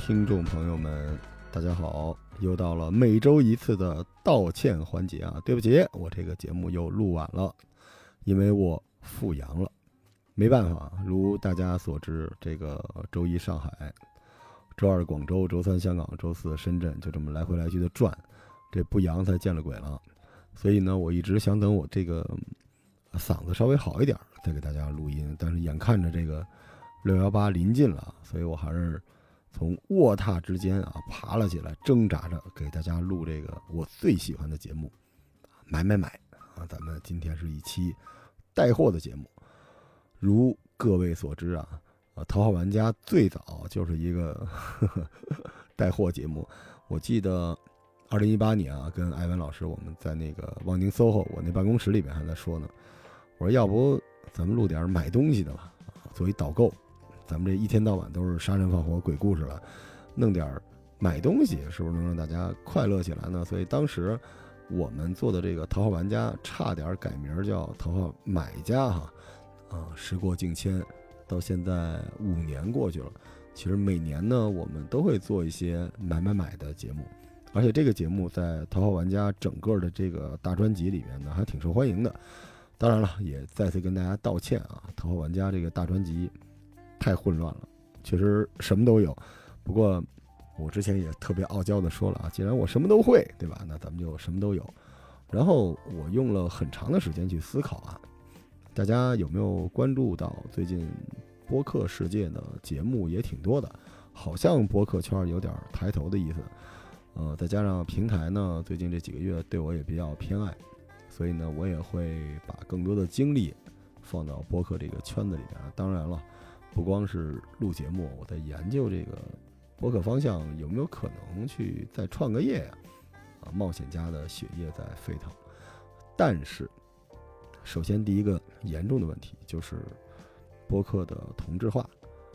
听众朋友们，大家好！又到了每周一次的道歉环节啊，对不起，我这个节目又录晚了，因为我复阳了，没办法。如大家所知，这个周一上海，周二广州，周三香港，周四深圳，就这么来回来去的转，这不阳才见了鬼了。所以呢，我一直想等我这个嗓子稍微好一点，再给大家录音。但是眼看着这个六幺八临近了，所以我还是从卧榻之间啊爬了起来，挣扎着给大家录这个我最喜欢的节目，买买买啊！咱们今天是一期带货的节目。如各位所知啊，啊，头号玩家最早就是一个呵 呵带货节目。我记得。二零一八年啊，跟艾文老师，我们在那个望京 SOHO 我那办公室里面还在说呢。我说要不咱们录点买东西的吧，作为导购。咱们这一天到晚都是杀人放火鬼故事了，弄点买东西是不是能让大家快乐起来呢？所以当时我们做的这个头号玩家差点改名叫头号买家哈。啊，时过境迁，到现在五年过去了，其实每年呢，我们都会做一些买买买的节目。而且这个节目在《头号玩家》整个的这个大专辑里面呢，还挺受欢迎的。当然了，也再次跟大家道歉啊，《头号玩家》这个大专辑太混乱了，确实什么都有。不过我之前也特别傲娇的说了啊，既然我什么都会，对吧？那咱们就什么都有。然后我用了很长的时间去思考啊，大家有没有关注到最近播客世界的节目也挺多的，好像播客圈有点抬头的意思。呃，再加上平台呢，最近这几个月对我也比较偏爱，所以呢，我也会把更多的精力放到播客这个圈子里边。当然了，不光是录节目，我在研究这个播客方向有没有可能去再创个业呀？啊，冒险家的血液在沸腾。但是，首先第一个严重的问题就是播客的同质化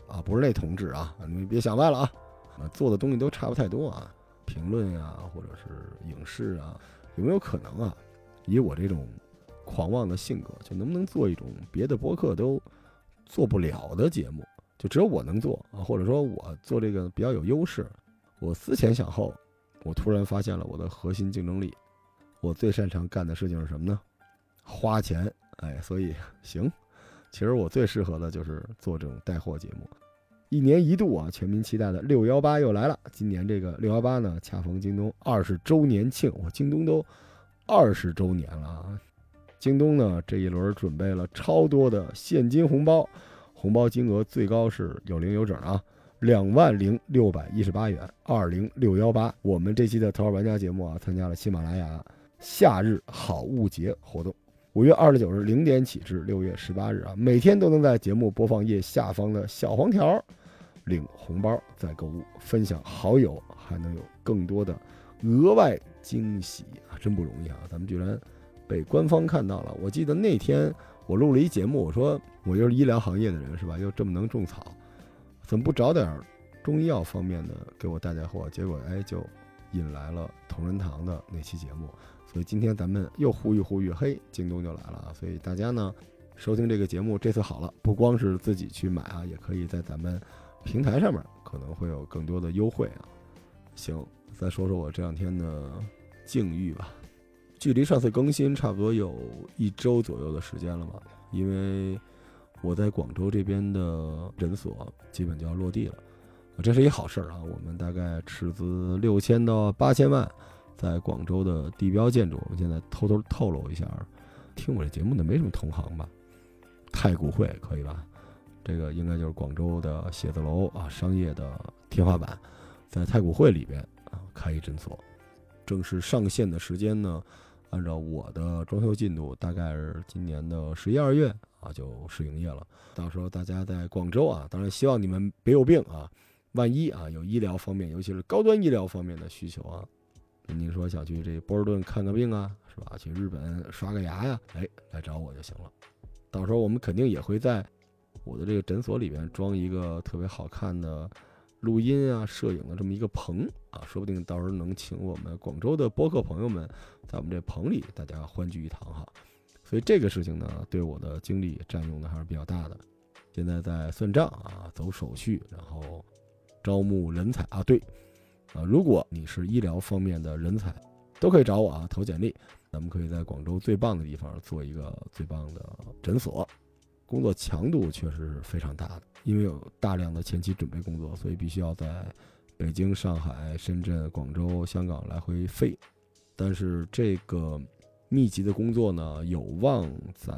啊，不是那同质啊，你们别想歪了啊，啊，做的东西都差不太多啊。评论呀，或者是影视啊，有没有可能啊？以我这种狂妄的性格，就能不能做一种别的播客都做不了的节目？就只有我能做啊？或者说我做这个比较有优势？我思前想后，我突然发现了我的核心竞争力。我最擅长干的事情是什么呢？花钱。哎，所以行，其实我最适合的就是做这种带货节目。一年一度啊，全民期待的六幺八又来了。今年这个六幺八呢，恰逢京东二十周年庆，我京东都二十周年了啊！京东呢这一轮准备了超多的现金红包，红包金额最高是有零有整啊，两万零六百一十八元。二零六幺八，我们这期的头号玩家节目啊，参加了喜马拉雅夏日好物节活动。五月二十九日零点起至六月十八日啊，每天都能在节目播放页下方的小黄条领红包，再购物分享好友，还能有更多的额外惊喜啊！真不容易啊，咱们居然被官方看到了。我记得那天我录了一节目，我说我又是医疗行业的人是吧？又这么能种草，怎么不找点中医药方面的给我带带货？结果哎，就引来了同仁堂的那期节目。所以今天咱们又呼吁呼吁，嘿，京东就来了啊！所以大家呢，收听这个节目，这次好了，不光是自己去买啊，也可以在咱们平台上面可能会有更多的优惠啊。行，再说说我这两天的境遇吧。距离上次更新差不多有一周左右的时间了吧？因为我在广州这边的诊所基本就要落地了，这是一好事儿啊！我们大概斥资六千到八千万。在广州的地标建筑，我们现在偷偷透露一下，听我这节目的没什么同行吧？太古汇可以吧？这个应该就是广州的写字楼啊，商业的天花板，在太古汇里边啊开一诊所，正式上线的时间呢，按照我的装修进度，大概是今年的十一二月啊就试营业了。到时候大家在广州啊，当然希望你们别有病啊，万一啊有医疗方面，尤其是高端医疗方面的需求啊。您说想去这波士顿看个病啊，是吧？去日本刷个牙呀，哎，来找我就行了。到时候我们肯定也会在我的这个诊所里边装一个特别好看的录音啊、摄影的这么一个棚啊，说不定到时候能请我们广州的播客朋友们在我们这棚里大家欢聚一堂哈。所以这个事情呢，对我的精力占用的还是比较大的。现在在算账啊，走手续，然后。招募人才啊，对，啊，如果你是医疗方面的人才，都可以找我啊，投简历，咱们可以在广州最棒的地方做一个最棒的诊所。工作强度确实是非常大的，因为有大量的前期准备工作，所以必须要在北京、上海、深圳、广州、香港来回飞。但是这个密集的工作呢，有望在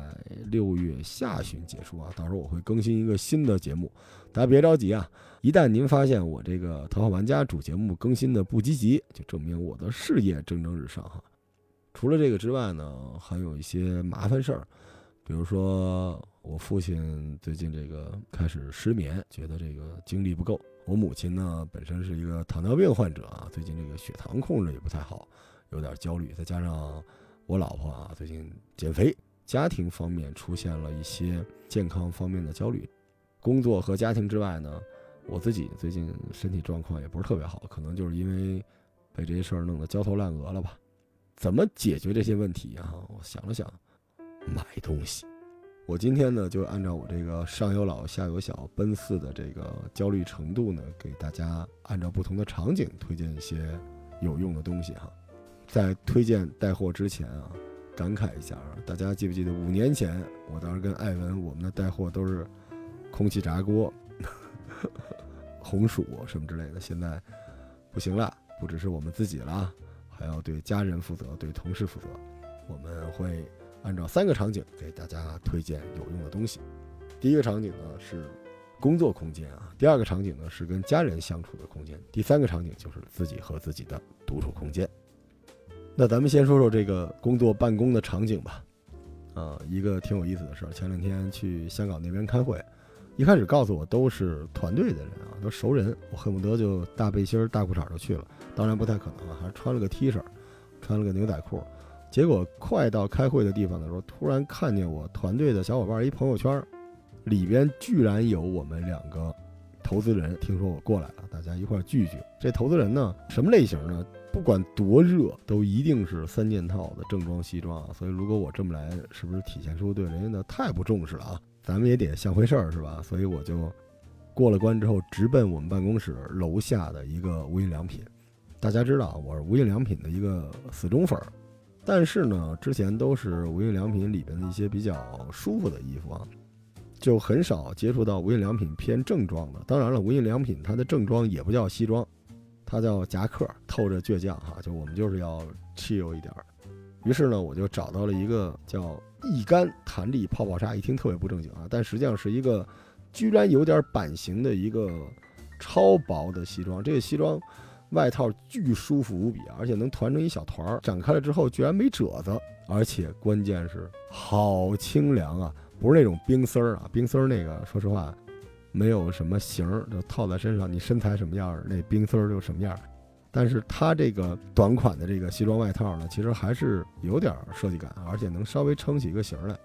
六月下旬结束啊。到时候我会更新一个新的节目，大家别着急啊。一旦您发现我这个《头号玩家》主节目更新的不积极，就证明我的事业蒸蒸日上哈。除了这个之外呢，还有一些麻烦事儿，比如说。我父亲最近这个开始失眠，觉得这个精力不够。我母亲呢，本身是一个糖尿病患者啊，最近这个血糖控制也不太好，有点焦虑。再加上我老婆啊，最近减肥，家庭方面出现了一些健康方面的焦虑。工作和家庭之外呢，我自己最近身体状况也不是特别好，可能就是因为被这些事儿弄得焦头烂额了吧。怎么解决这些问题啊？我想了想，买东西。我今天呢，就按照我这个上有老下有小奔四的这个焦虑程度呢，给大家按照不同的场景推荐一些有用的东西哈。在推荐带货之前啊，感慨一下啊，大家记不记得五年前我当时跟艾文我们的带货都是空气炸锅、红薯什么之类的，现在不行了，不只是我们自己了，还要对家人负责，对同事负责，我们会。按照三个场景给大家推荐有用的东西。第一个场景呢是工作空间啊，第二个场景呢是跟家人相处的空间，第三个场景就是自己和自己的独处空间。那咱们先说说这个工作办公的场景吧。啊，一个挺有意思的事儿，前两天去香港那边开会，一开始告诉我都是团队的人啊，都熟人，我恨不得就大背心大裤衩就去了，当然不太可能了，还穿了个 T 恤，穿了个牛仔裤。结果快到开会的地方的时候，突然看见我团队的小伙伴一朋友圈，里边居然有我们两个投资人。听说我过来了，大家一块聚聚。这投资人呢，什么类型呢？不管多热，都一定是三件套的正装西装啊。所以如果我这么来，是不是体现出对人家的太不重视了啊？咱们也得像回事儿是吧？所以我就过了关之后，直奔我们办公室楼下的一个无印良品。大家知道啊我是无印良品的一个死忠粉儿。但是呢，之前都是无印良品里边的一些比较舒服的衣服啊，就很少接触到无印良品偏正装的。当然了，无印良品它的正装也不叫西装，它叫夹克，透着倔强哈。就我们就是要 chill 一点儿。于是呢，我就找到了一个叫一干弹力泡泡纱，一听特别不正经啊，但实际上是一个居然有点版型的一个超薄的西装。这个西装。外套巨舒服无比啊，而且能团成一小团儿，展开了之后居然没褶子，而且关键是好清凉啊！不是那种冰丝儿啊，冰丝儿那个说实话没有什么型儿，就套在身上，你身材什么样，那冰丝儿就什么样。但是它这个短款的这个西装外套呢，其实还是有点设计感，而且能稍微撑起一个型儿来。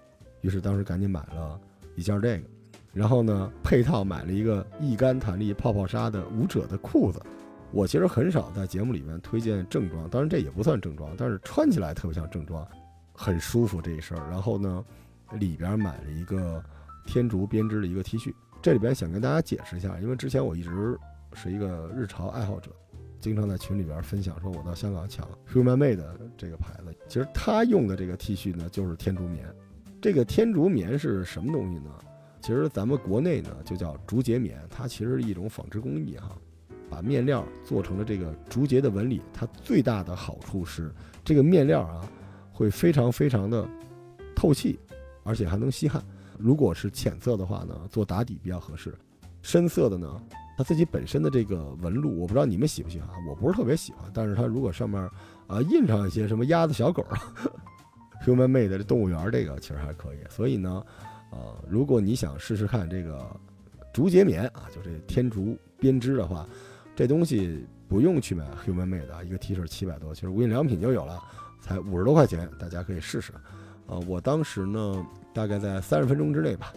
于是当时赶紧买了一件这个，然后呢配套买了一个易干弹力泡泡纱的无褶的裤子。我其实很少在节目里面推荐正装，当然这也不算正装，但是穿起来特别像正装，很舒服这一身。然后呢，里边买了一个天竺编织的一个 T 恤，这里边想跟大家解释一下，因为之前我一直是一个日潮爱好者，经常在群里边分享说我到香港抢 Human Made 这个牌子，其实他用的这个 T 恤呢就是天竺棉。这个天竺棉是什么东西呢？其实咱们国内呢就叫竹节棉，它其实是一种纺织工艺哈。把面料做成了这个竹节的纹理，它最大的好处是这个面料啊会非常非常的透气，而且还能吸汗。如果是浅色的话呢，做打底比较合适；深色的呢，它自己本身的这个纹路，我不知道你们喜不喜欢，我不是特别喜欢。但是它如果上面啊印上一些什么鸭子、小狗，human made 的动物园这个其实还可以。所以呢，呃，如果你想试试看这个竹节棉啊，就这天竺编织的话。这东西不用去买 Human Made 的一个 T 恤七百多，其实无印良品就有了，才五十多块钱，大家可以试试。呃，我当时呢，大概在三十分钟之内吧，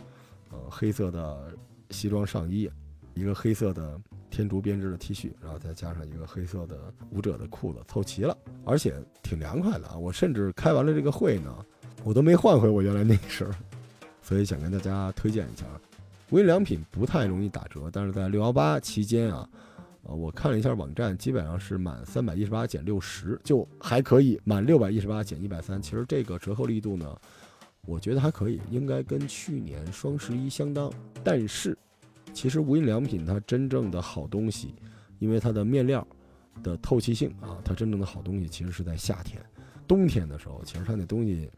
呃，黑色的西装上衣，一个黑色的天竺编织的 T 恤，然后再加上一个黑色的舞者的裤子，凑齐了，而且挺凉快的啊。我甚至开完了这个会呢，我都没换回我原来那身，所以想跟大家推荐一下。无印良品不太容易打折，但是在六幺八期间啊，呃，我看了一下网站，基本上是满三百一十八减六十就还可以，满六百一十八减一百三，其实这个折扣力度呢，我觉得还可以，应该跟去年双十一相当。但是，其实无印良品它真正的好东西，因为它的面料的透气性啊，它真正的好东西其实是在夏天、冬天的时候，其实它那东西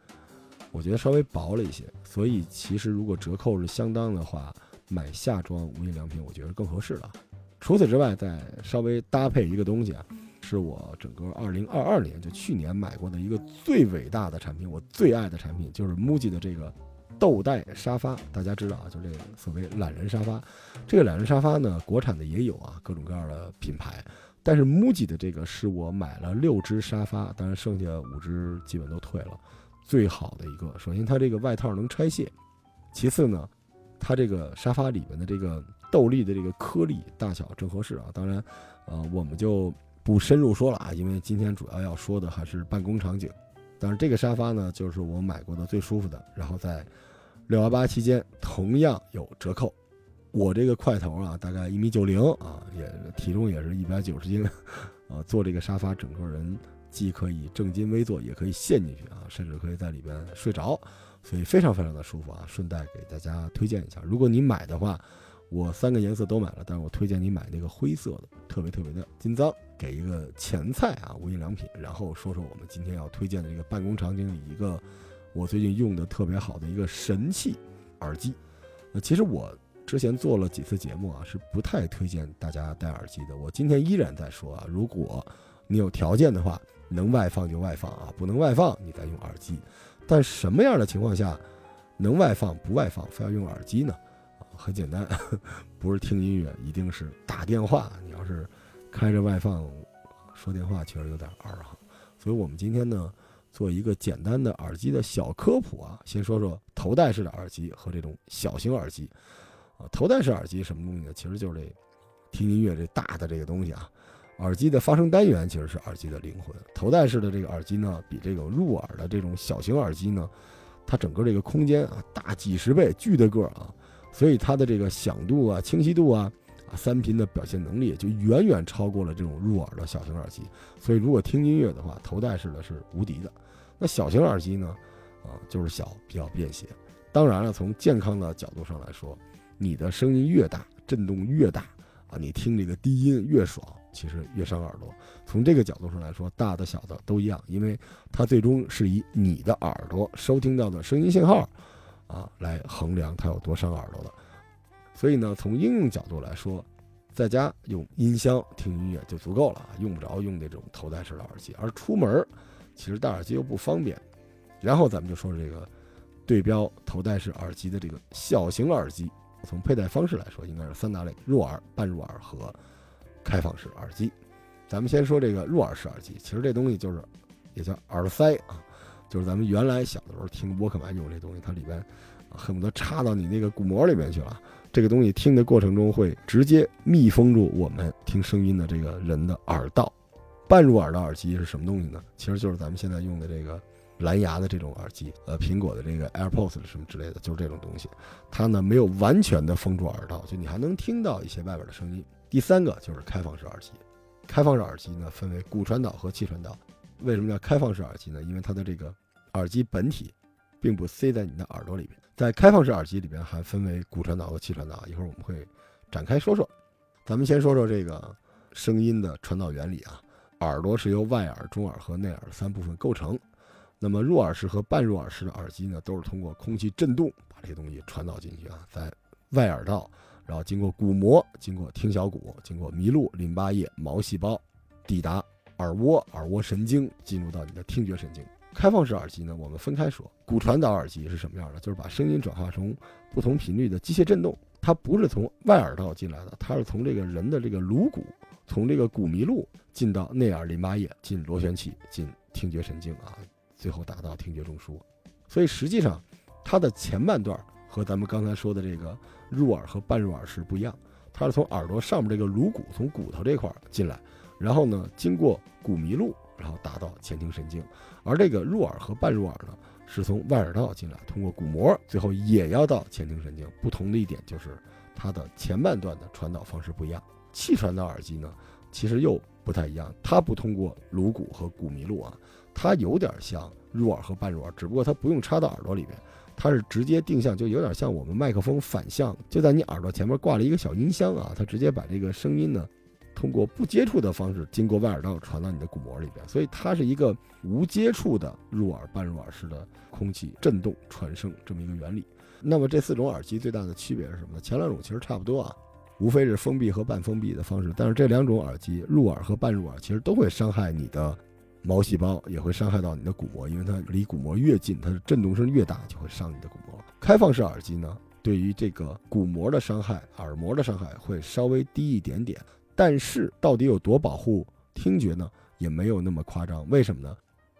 我觉得稍微薄了一些。所以，其实如果折扣是相当的话，买夏装无印良品，我觉得更合适了。除此之外，再稍微搭配一个东西啊，是我整个二零二二年就去年买过的一个最伟大的产品，我最爱的产品就是 MUJI 的这个豆袋沙发。大家知道啊，就这个所谓懒人沙发。这个懒人沙发呢，国产的也有啊，各种各样的品牌。但是 MUJI 的这个是我买了六只沙发，当然剩下五只基本都退了，最好的一个。首先它这个外套能拆卸，其次呢，它这个沙发里面的这个。豆粒的这个颗粒大小正合适啊，当然，呃，我们就不深入说了啊，因为今天主要要说的还是办公场景。但是这个沙发呢，就是我买过的最舒服的，然后在六幺八期间同样有折扣。我这个块头啊，大概一米九零啊，也体重也是一百九十斤，啊，坐这个沙发整个人既可以正襟危坐，也可以陷进去啊，甚至可以在里边睡着，所以非常非常的舒服啊。顺带给大家推荐一下，如果你买的话。我三个颜色都买了，但是我推荐你买那个灰色的，特别特别的金脏。给一个前菜啊，无印良品。然后说说我们今天要推荐的这个办公场景里一个我最近用的特别好的一个神器耳机。那其实我之前做了几次节目啊，是不太推荐大家戴耳机的。我今天依然在说啊，如果你有条件的话，能外放就外放啊，不能外放你再用耳机。但什么样的情况下能外放不外放，非要用耳机呢？很简单，不是听音乐，一定是打电话。你要是开着外放说电话，确实有点二哈。所以我们今天呢，做一个简单的耳机的小科普啊。先说说头戴式的耳机和这种小型耳机啊。头戴式耳机什么东西呢？其实就是这听音乐这大的这个东西啊。耳机的发声单元其实是耳机的灵魂。头戴式的这个耳机呢，比这个入耳的这种小型耳机呢，它整个这个空间啊大几十倍，巨的个儿啊。所以它的这个响度啊、清晰度啊、啊三频的表现能力就远远超过了这种入耳的小型耳机。所以如果听音乐的话，头戴式的是无敌的。那小型耳机呢？啊，就是小，比较便携。当然了，从健康的角度上来说，你的声音越大，震动越大啊，你听这个低音越爽，其实越伤耳朵。从这个角度上来说，大的小的都一样，因为它最终是以你的耳朵收听到的声音信号。啊，来衡量它有多伤耳朵的，所以呢，从应用角度来说，在家用音箱听音乐就足够了啊，用不着用那种头戴式的耳机。而出门，其实戴耳机又不方便。然后咱们就说这个对标头戴式耳机的这个小型耳机，从佩戴方式来说，应该是三大类：入耳、半入耳和开放式耳机。咱们先说这个入耳式耳机，其实这东西就是也叫耳塞啊。就是咱们原来小的时候听沃克曼用这东西，它里边恨不得插到你那个鼓膜里面去了。这个东西听的过程中会直接密封住我们听声音的这个人的耳道。半入耳的耳机是什么东西呢？其实就是咱们现在用的这个蓝牙的这种耳机，呃，苹果的这个 AirPods 什么之类的，就是这种东西。它呢没有完全的封住耳道，就你还能听到一些外边的声音。第三个就是开放式耳机。开放式耳机呢分为骨传导和气传导。为什么叫开放式耳机呢？因为它的这个耳机本体，并不塞在你的耳朵里边。在开放式耳机里边，还分为骨传导和气传导。一会儿我们会展开说说。咱们先说说这个声音的传导原理啊。耳朵是由外耳、中耳和内耳三部分构成。那么入耳式和半入耳式的耳机呢，都是通过空气振动把这些东西传导进去啊，在外耳道，然后经过鼓膜，经过听小骨，经过麋鹿、淋巴液、毛细胞，抵达。耳蜗、耳蜗神经进入到你的听觉神经。开放式耳机呢，我们分开说。骨传导耳机是什么样的？就是把声音转化成不同频率的机械振动，它不是从外耳道进来的，它是从这个人的这个颅骨，从这个骨麋鹿进到内耳淋巴液，进螺旋器，进听觉神经啊，最后达到听觉中枢。所以实际上，它的前半段和咱们刚才说的这个入耳和半入耳是不一样，它是从耳朵上面这个颅骨，从骨头这块进来。然后呢，经过骨迷路，然后达到前庭神经，而这个入耳和半入耳呢，是从外耳道进来，通过鼓膜，最后也要到前庭神经。不同的一点就是，它的前半段的传导方式不一样。气传导耳机呢，其实又不太一样，它不通过颅骨和骨迷路啊，它有点像入耳和半入耳，只不过它不用插到耳朵里边，它是直接定向，就有点像我们麦克风反向，就在你耳朵前面挂了一个小音箱啊，它直接把这个声音呢。通过不接触的方式，经过外耳道传到你的鼓膜里边，所以它是一个无接触的入耳、半入耳式的空气振动传声这么一个原理。那么这四种耳机最大的区别是什么呢？前两种其实差不多啊，无非是封闭和半封闭的方式。但是这两种耳机入耳和半入耳其实都会伤害你的毛细胞，也会伤害到你的鼓膜，因为它离鼓膜越近，它的振动声越大，就会伤你的鼓膜。开放式耳机呢，对于这个鼓膜的伤害、耳膜的伤害会稍微低一点点。但是到底有多保护听觉呢？也没有那么夸张。为什么呢？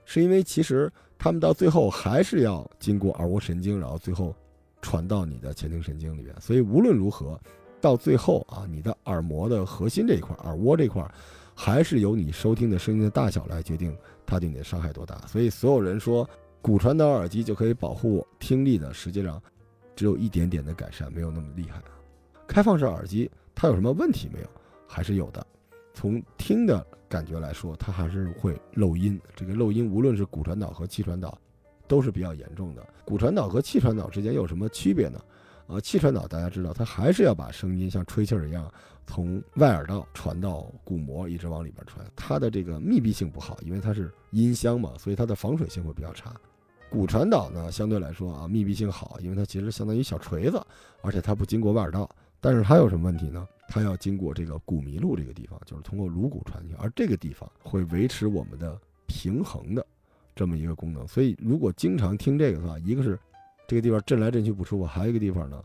是因为其实他们到最后还是要经过耳蜗神经，然后最后传到你的前庭神经里边。所以无论如何，到最后啊，你的耳膜的核心这一块，耳蜗这块，还是由你收听的声音的大小来决定它对你的伤害多大。所以所有人说骨传导耳机就可以保护听力的，实际上只有一点点的改善，没有那么厉害。开放式耳机它有什么问题没有？还是有的，从听的感觉来说，它还是会漏音。这个漏音，无论是骨传导和气传导，都是比较严重的。骨传导和气传导之间有什么区别呢？呃，气传导大家知道，它还是要把声音像吹气儿一样从外耳道传到鼓膜，一直往里边传。它的这个密闭性不好，因为它是音箱嘛，所以它的防水性会比较差。骨传导呢，相对来说啊，密闭性好，因为它其实相当于小锤子，而且它不经过外耳道。但是它有什么问题呢？它要经过这个骨迷路这个地方，就是通过颅骨传进去，而这个地方会维持我们的平衡的这么一个功能。所以如果经常听这个的话，一个是这个地方震来震去不舒服，还有一个地方呢，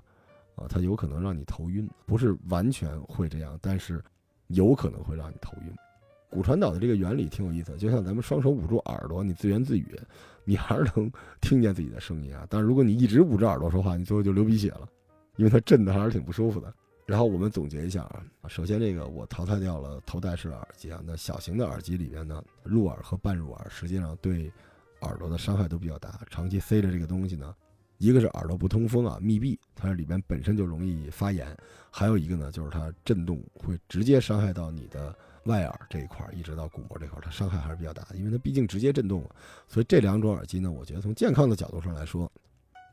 啊，它有可能让你头晕，不是完全会这样，但是有可能会让你头晕。骨传导的这个原理挺有意思，就像咱们双手捂住耳朵，你自言自语，你还是能听见自己的声音啊。但是如果你一直捂着耳朵说话，你最后就流鼻血了，因为它震的还是挺不舒服的。然后我们总结一下啊，首先这个我淘汰掉了头戴式耳机啊，那小型的耳机里边呢，入耳和半入耳实际上对耳朵的伤害都比较大。长期塞着这个东西呢，一个是耳朵不通风啊，密闭，它里边本身就容易发炎；还有一个呢，就是它震动会直接伤害到你的外耳这一块，一直到鼓膜这块，它伤害还是比较大的，因为它毕竟直接震动。所以这两种耳机呢，我觉得从健康的角度上来说，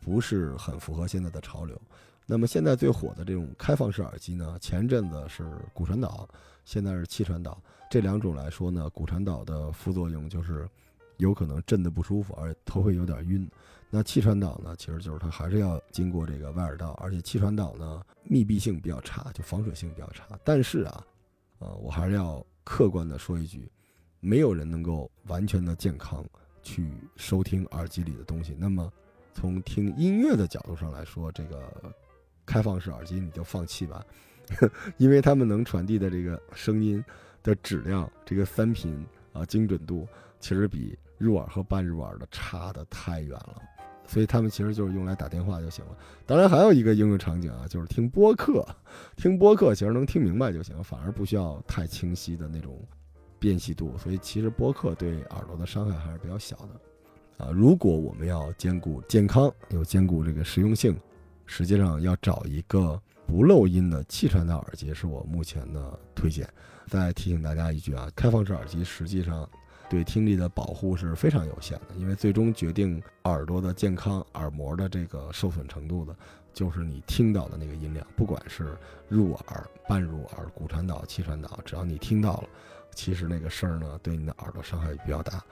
不是很符合现在的潮流。那么现在最火的这种开放式耳机呢，前阵子是骨传导，现在是气传导。这两种来说呢，骨传导的副作用就是有可能震得不舒服，而且头会有点晕。那气传导呢，其实就是它还是要经过这个外耳道，而且气传导呢密闭性比较差，就防水性比较差。但是啊，呃，我还是要客观的说一句，没有人能够完全的健康去收听耳机里的东西。那么从听音乐的角度上来说，这个。开放式耳机你就放弃吧，因为他们能传递的这个声音的质量，这个三频啊精准度，其实比入耳和半入耳的差的太远了。所以他们其实就是用来打电话就行了。当然还有一个应用场景啊，就是听播客。听播客其实能听明白就行，反而不需要太清晰的那种辨析度。所以其实播客对耳朵的伤害还是比较小的。啊，如果我们要兼顾健康又兼顾这个实用性。实际上要找一个不漏音的气传导耳机是我目前的推荐。再提醒大家一句啊，开放式耳机实际上对听力的保护是非常有限的，因为最终决定耳朵的健康、耳膜的这个受损程度的，就是你听到的那个音量，不管是入耳、半入耳、骨传导、气传导，只要你听到了，其实那个声儿呢，对你的耳朵伤害比较大。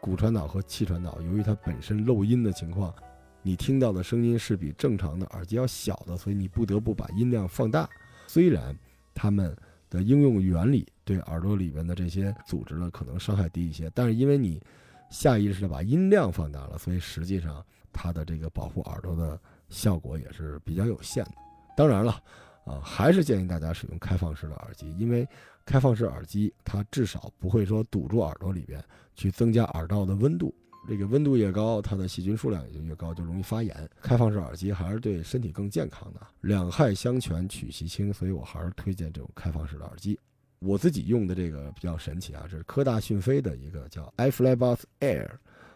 骨传导和气传导，由于它本身漏音的情况。你听到的声音是比正常的耳机要小的，所以你不得不把音量放大。虽然它们的应用原理对耳朵里面的这些组织呢可能伤害低一些，但是因为你下意识的把音量放大了，所以实际上它的这个保护耳朵的效果也是比较有限的。当然了，啊，还是建议大家使用开放式的耳机，因为开放式耳机它至少不会说堵住耳朵里边去增加耳道的温度。这个温度越高，它的细菌数量也就越高，就容易发炎。开放式耳机还是对身体更健康的，两害相权取其轻，所以我还是推荐这种开放式的耳机。我自己用的这个比较神奇啊，这是科大讯飞的一个叫 i f l y b u s Air，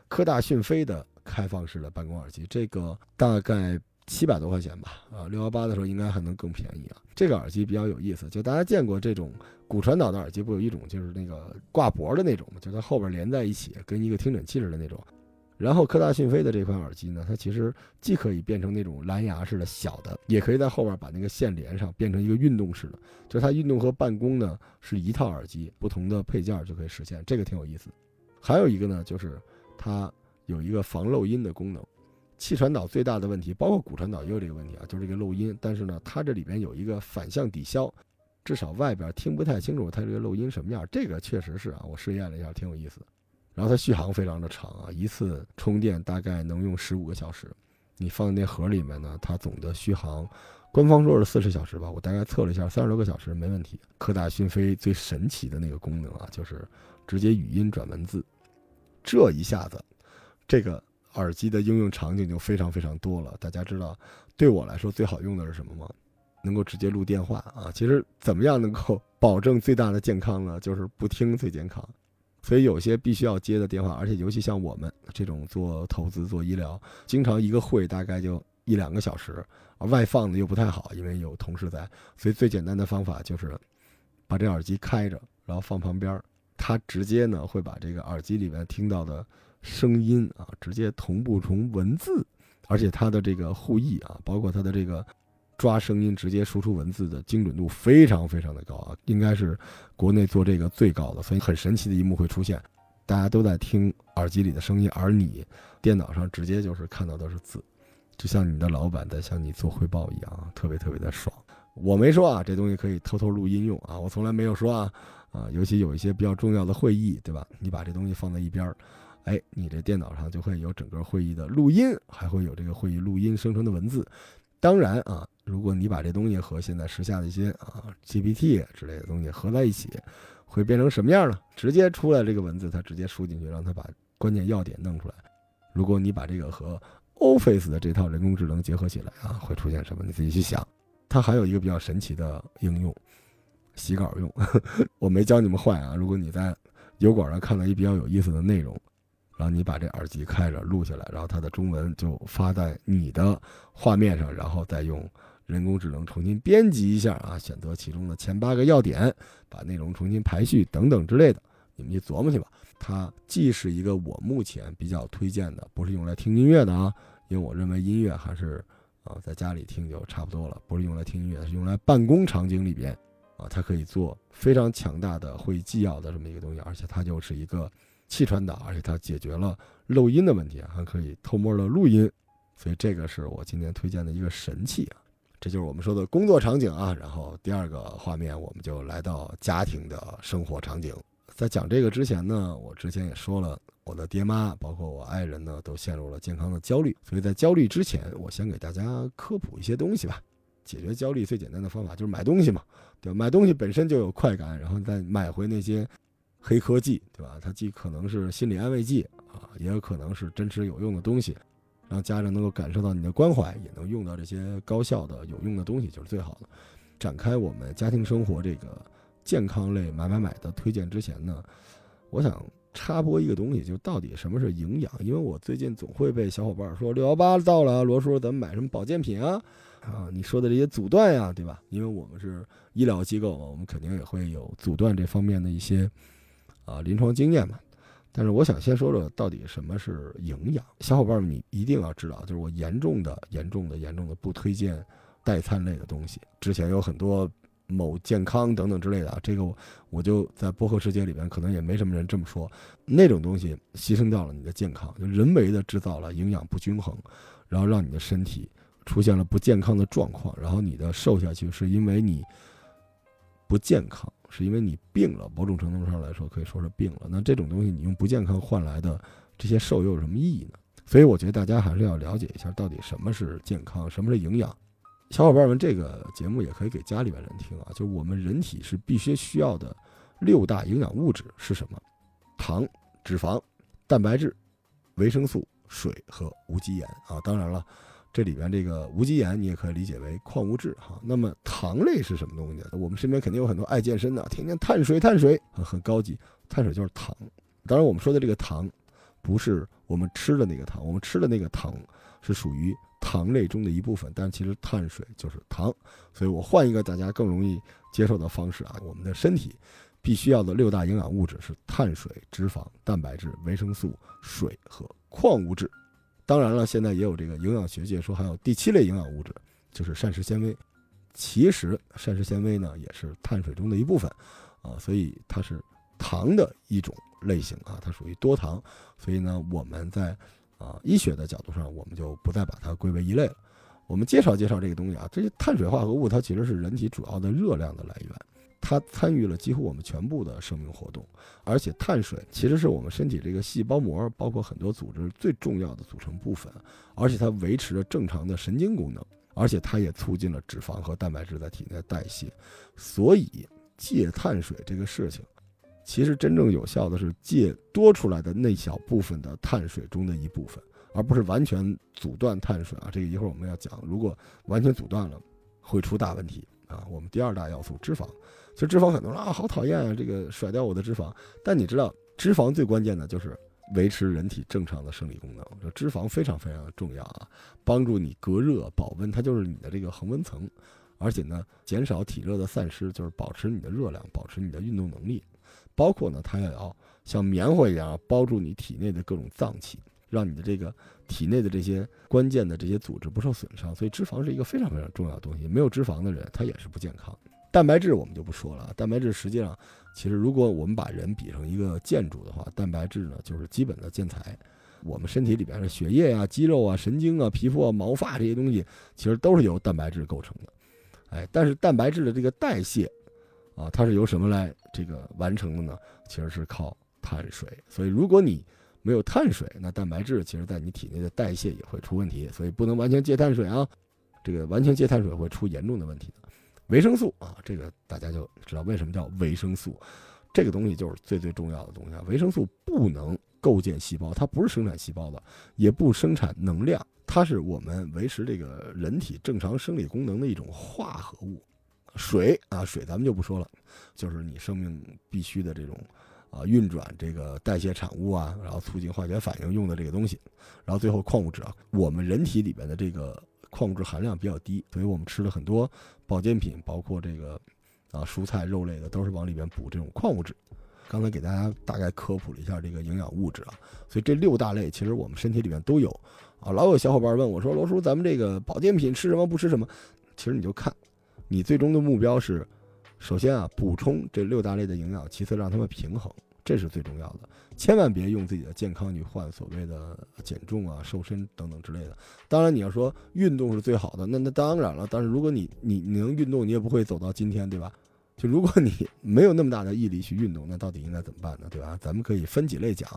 科大讯飞的开放式的办公耳机，这个大概七百多块钱吧，啊，六幺八的时候应该还能更便宜啊。这个耳机比较有意思，就大家见过这种骨传导的耳机，不有一种就是那个挂脖的那种嘛？就它后边连在一起，跟一个听诊器似的那种。然后科大讯飞的这款耳机呢，它其实既可以变成那种蓝牙式的小的，也可以在后边把那个线连上，变成一个运动式的，就它运动和办公呢是一套耳机，不同的配件就可以实现，这个挺有意思。还有一个呢，就是它有一个防漏音的功能。气传导最大的问题，包括骨传导也有这个问题啊，就是这个漏音。但是呢，它这里边有一个反向抵消，至少外边听不太清楚它这个漏音什么样。这个确实是啊，我试验了一下，挺有意思的。然后它续航非常的长啊，一次充电大概能用十五个小时。你放在那盒里面呢，它总的续航，官方说是四十小时吧，我大概测了一下，三十多个小时没问题。科大讯飞最神奇的那个功能啊，就是直接语音转文字，这一下子，这个。耳机的应用场景就非常非常多了。大家知道，对我来说最好用的是什么吗？能够直接录电话啊。其实怎么样能够保证最大的健康呢？就是不听最健康。所以有些必须要接的电话，而且尤其像我们这种做投资、做医疗，经常一个会大概就一两个小时，而外放的又不太好，因为有同事在。所以最简单的方法就是把这耳机开着，然后放旁边儿，它直接呢会把这个耳机里面听到的。声音啊，直接同步成文字，而且它的这个互译啊，包括它的这个抓声音直接输出文字的精准度非常非常的高啊，应该是国内做这个最高的。所以很神奇的一幕会出现，大家都在听耳机里的声音，而你电脑上直接就是看到的是字，就像你的老板在向你做汇报一样啊，特别特别的爽。我没说啊，这东西可以偷偷录音用啊，我从来没有说啊啊，尤其有一些比较重要的会议，对吧？你把这东西放在一边儿。哎，你这电脑上就会有整个会议的录音，还会有这个会议录音生成的文字。当然啊，如果你把这东西和现在时下的一些啊 GPT 之类的东西合在一起，会变成什么样呢？直接出来这个文字，它直接输进去，让它把关键要点弄出来。如果你把这个和 Office 的这套人工智能结合起来啊，会出现什么？你自己去想。它还有一个比较神奇的应用，洗稿用。我没教你们坏啊。如果你在油管上看到一比较有意思的内容。然后你把这耳机开着录下来，然后它的中文就发在你的画面上，然后再用人工智能重新编辑一下啊，选择其中的前八个要点，把内容重新排序等等之类的，你们去琢磨去吧。它既是一个我目前比较推荐的，不是用来听音乐的啊，因为我认为音乐还是啊在家里听就差不多了，不是用来听音乐，是用来办公场景里边啊，它可以做非常强大的会议纪要的这么一个东西，而且它就是一个。气传导，而且它解决了漏音的问题，还可以偷摸的录音，所以这个是我今天推荐的一个神器啊。这就是我们说的工作场景啊。然后第二个画面，我们就来到家庭的生活场景。在讲这个之前呢，我之前也说了，我的爹妈，包括我爱人呢，都陷入了健康的焦虑。所以在焦虑之前，我先给大家科普一些东西吧。解决焦虑最简单的方法就是买东西嘛，对吧？买东西本身就有快感，然后再买回那些。黑科技，对吧？它既可能是心理安慰剂啊，也有可能是真实有用的东西，让家长能够感受到你的关怀，也能用到这些高效的有用的东西，就是最好的。展开我们家庭生活这个健康类买买买的推荐之前呢，我想插播一个东西，就到底什么是营养？因为我最近总会被小伙伴说六幺八到了，罗叔咱们买什么保健品啊？啊，你说的这些阻断呀，对吧？因为我们是医疗机构嘛，我们肯定也会有阻断这方面的一些。啊，临床经验嘛，但是我想先说说到底什么是营养。小伙伴们，你一定要知道，就是我严重的、严重的、严重的不推荐代餐类的东西。之前有很多某健康等等之类的，这个我就在播客世界里边可能也没什么人这么说。那种东西牺牲掉了你的健康，就人为的制造了营养不均衡，然后让你的身体出现了不健康的状况，然后你的瘦下去是因为你不健康。是因为你病了，某种程度上来说可以说是病了。那这种东西你用不健康换来的这些瘦又有什么意义呢？所以我觉得大家还是要了解一下到底什么是健康，什么是营养。小伙伴们，这个节目也可以给家里边人听啊。就我们人体是必须需要的六大营养物质是什么？糖、脂肪、蛋白质、维生素、水和无机盐啊。当然了。这里边这个无机盐，你也可以理解为矿物质哈。那么糖类是什么东西？我们身边肯定有很多爱健身的，天天碳水碳水很很高级，碳水就是糖。当然我们说的这个糖，不是我们吃的那个糖，我们吃的那个糖是属于糖类中的一部分，但其实碳水就是糖。所以我换一个大家更容易接受的方式啊，我们的身体必须要的六大营养物质是碳水、脂肪、蛋白质、维生素、水和矿物质。当然了，现在也有这个营养学界说还有第七类营养物质，就是膳食纤维。其实膳食纤维呢也是碳水中的一部分啊，所以它是糖的一种类型啊，它属于多糖。所以呢，我们在啊医学的角度上，我们就不再把它归为一类了。我们介绍介绍这个东西啊，这些碳水化合物它其实是人体主要的热量的来源。它参与了几乎我们全部的生命活动，而且碳水其实是我们身体这个细胞膜，包括很多组织最重要的组成部分，而且它维持着正常的神经功能，而且它也促进了脂肪和蛋白质在体内的代谢。所以戒碳水这个事情，其实真正有效的是戒多出来的那小部分的碳水中的一部分，而不是完全阻断碳水啊。这个一会儿我们要讲，如果完全阻断了，会出大问题啊。我们第二大要素脂肪。其实脂肪很多人啊，好讨厌啊！这个甩掉我的脂肪。但你知道，脂肪最关键的就是维持人体正常的生理功能。这脂肪非常非常的重要啊，帮助你隔热保温，它就是你的这个恒温层。而且呢，减少体热的散失，就是保持你的热量，保持你的运动能力。包括呢，它也要像棉花一样包住你体内的各种脏器，让你的这个体内的这些关键的这些组织不受损伤。所以脂肪是一个非常非常重要的东西。没有脂肪的人，他也是不健康。蛋白质我们就不说了，蛋白质实际上，其实如果我们把人比成一个建筑的话，蛋白质呢就是基本的建材。我们身体里边的血液啊、肌肉啊、神经啊、皮肤啊、毛发这些东西，其实都是由蛋白质构成的。哎，但是蛋白质的这个代谢，啊，它是由什么来这个完成的呢？其实是靠碳水。所以如果你没有碳水，那蛋白质其实在你体内的代谢也会出问题。所以不能完全戒碳水啊，这个完全戒碳水会出严重的问题的。维生素啊，这个大家就知道为什么叫维生素，这个东西就是最最重要的东西啊。维生素不能构建细胞，它不是生产细胞的，也不生产能量，它是我们维持这个人体正常生理功能的一种化合物。水啊，水咱们就不说了，就是你生命必须的这种啊运转这个代谢产物啊，然后促进化学反应用的这个东西。然后最后矿物质啊，我们人体里边的这个。矿物质含量比较低，所以我们吃了很多保健品，包括这个啊蔬菜、肉类的，都是往里边补这种矿物质。刚才给大家大概科普了一下这个营养物质啊，所以这六大类其实我们身体里面都有啊。老有小伙伴问我说：“罗叔，咱们这个保健品吃什么不吃什么？”其实你就看，你最终的目标是，首先啊补充这六大类的营养，其次让它们平衡。这是最重要的，千万别用自己的健康去换所谓的减重啊、瘦身等等之类的。当然，你要说运动是最好的，那那当然了。但是如果你你你能运动，你也不会走到今天，对吧？就如果你没有那么大的毅力去运动，那到底应该怎么办呢？对吧？咱们可以分几类讲，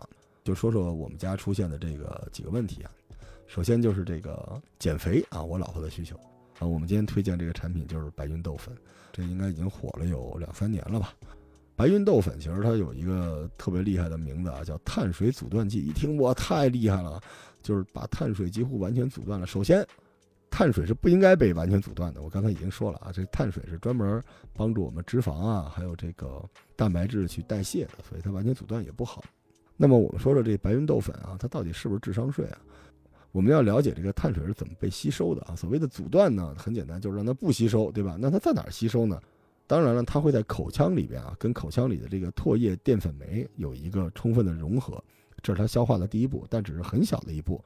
就说说我们家出现的这个几个问题啊。首先就是这个减肥啊，我老婆的需求啊。我们今天推荐这个产品就是白云豆粉，这应该已经火了有两三年了吧。白云豆粉其实它有一个特别厉害的名字啊，叫碳水阻断剂。一听哇，太厉害了，就是把碳水几乎完全阻断了。首先，碳水是不应该被完全阻断的。我刚才已经说了啊，这碳水是专门帮助我们脂肪啊，还有这个蛋白质去代谢的，所以它完全阻断也不好。那么我们说说这白云豆粉啊，它到底是不是智商税啊？我们要了解这个碳水是怎么被吸收的啊。所谓的阻断呢，很简单，就是让它不吸收，对吧？那它在哪儿吸收呢？当然了，它会在口腔里边啊，跟口腔里的这个唾液淀粉酶有一个充分的融合，这是它消化的第一步，但只是很小的一步。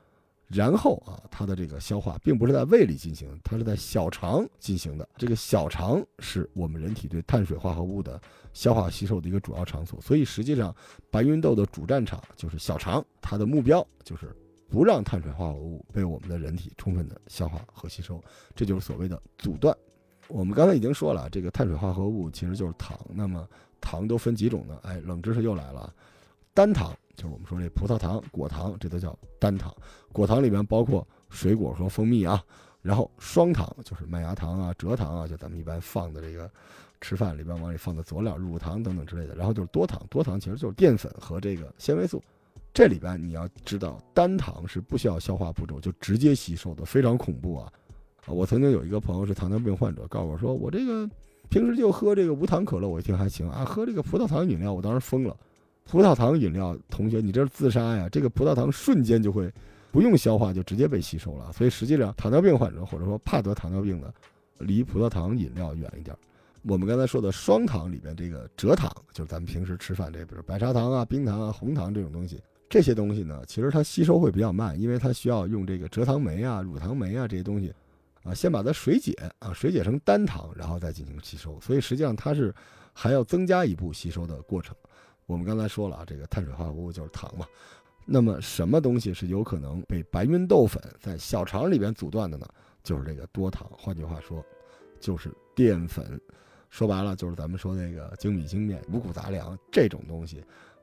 然后啊，它的这个消化并不是在胃里进行，它是在小肠进行的。这个小肠是我们人体对碳水化合物的消化吸收的一个主要场所，所以实际上白云豆的主战场就是小肠，它的目标就是不让碳水化合物被我们的人体充分的消化和吸收，这就是所谓的阻断。我们刚才已经说了，这个碳水化合物其实就是糖。那么糖都分几种呢？哎，冷知识又来了，单糖就是我们说这葡萄糖、果糖，这都叫单糖。果糖里面包括水果和蜂蜜啊。然后双糖就是麦芽糖啊、蔗糖啊，就咱们一般放的这个吃饭里边往里放的佐料、乳糖等等之类的。然后就是多糖，多糖其实就是淀粉和这个纤维素。这里边你要知道，单糖是不需要消化步骤就直接吸收的，非常恐怖啊。啊，我曾经有一个朋友是糖尿病患者，告诉我说，我这个平时就喝这个无糖可乐，我一听还行啊，喝这个葡萄糖饮料，我当时疯了。葡萄糖饮料，同学，你这是自杀呀！这个葡萄糖瞬间就会不用消化就直接被吸收了。所以实际上，糖尿病患者或者说怕得糖尿病的，离葡萄糖饮料远一点。我们刚才说的双糖里边，这个蔗糖就是咱们平时吃饭这，比如白砂糖啊、冰糖啊、红糖这种东西，这些东西呢，其实它吸收会比较慢，因为它需要用这个蔗糖酶啊、乳糖酶啊这些东西，啊，先把它水解啊，水解成单糖，然后再进行吸收。所以实际上它是还要增加一步吸收的过程。我们刚才说了啊，这个碳水化合物就是糖嘛。那么什么东西是有可能被白芸豆粉在小肠里边阻断的呢？就是这个多糖，换句话说，就是淀粉。说白了就是咱们说那个精米精面、五谷杂粮这种东西，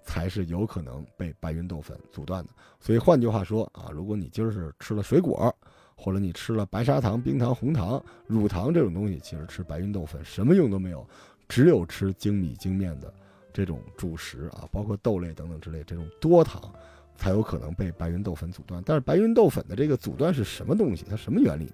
才是有可能被白芸豆粉阻断的。所以换句话说啊，如果你今儿是吃了水果，或者你吃了白砂糖、冰糖、红糖、乳糖这种东西，其实吃白芸豆粉什么用都没有，只有吃精米精面的这种主食啊，包括豆类等等之类这种多糖，才有可能被白芸豆粉阻断。但是白芸豆粉的这个阻断是什么东西？它什么原理呢？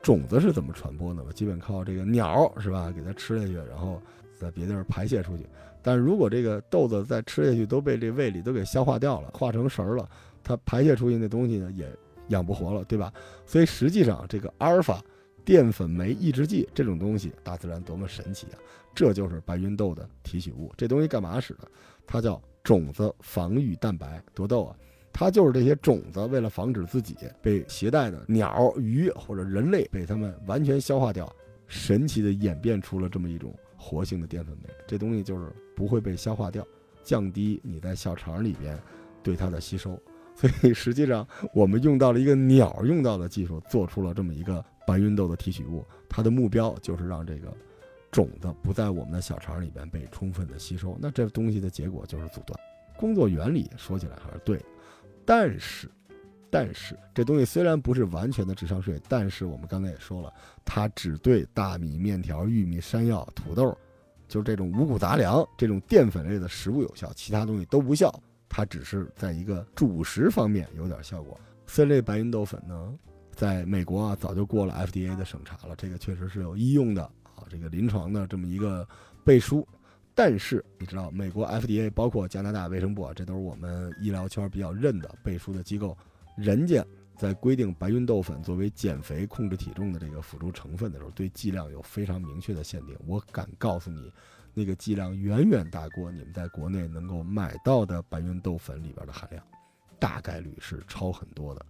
种子是怎么传播的吧？基本靠这个鸟是吧，给它吃下去，然后在别地儿排泄出去。但如果这个豆子再吃下去都被这胃里都给消化掉了，化成食儿了，它排泄出去那东西呢也养不活了，对吧？所以实际上这个阿尔法淀粉酶抑制剂这种东西，大自然多么神奇啊！这就是白芸豆的提取物。这东西干嘛使的？它叫种子防御蛋白，多逗啊！它就是这些种子，为了防止自己被携带的鸟、鱼或者人类被它们完全消化掉，神奇的演变出了这么一种活性的淀粉酶。这东西就是不会被消化掉，降低你在小肠里边对它的吸收。所以实际上，我们用到了一个鸟用到的技术，做出了这么一个白芸豆的提取物。它的目标就是让这个种子不在我们的小肠里边被充分的吸收。那这东西的结果就是阻断。工作原理说起来还是对。但是，但是这东西虽然不是完全的智商税，但是我们刚才也说了，它只对大米、面条、玉米、山药、土豆，就是这种五谷杂粮这种淀粉类的食物有效，其他东西都不效。它只是在一个主食方面有点效果。C 类白芸豆粉呢，在美国啊早就过了 FDA 的审查了，这个确实是有医用的啊，这个临床的这么一个背书。但是你知道，美国 FDA 包括加拿大卫生部啊，这都是我们医疗圈比较认的背书的机构。人家在规定白芸豆粉作为减肥控制体重的这个辅助成分的时候，对剂量有非常明确的限定。我敢告诉你，那个剂量远远大过你们在国内能够买到的白芸豆粉里边的含量，大概率是超很多的。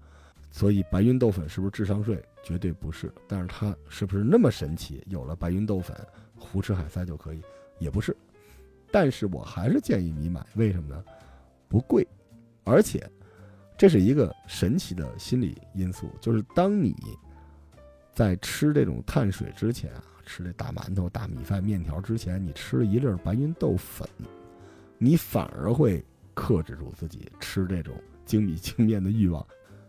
所以白芸豆粉是不是智商税？绝对不是。但是它是不是那么神奇？有了白芸豆粉，胡吃海塞就可以？也不是。但是我还是建议你买，为什么呢？不贵，而且这是一个神奇的心理因素，就是当你在吃这种碳水之前啊，吃这大馒头、大米饭、面条之前，你吃了一粒白芸豆粉，你反而会克制住自己吃这种精米精面的欲望。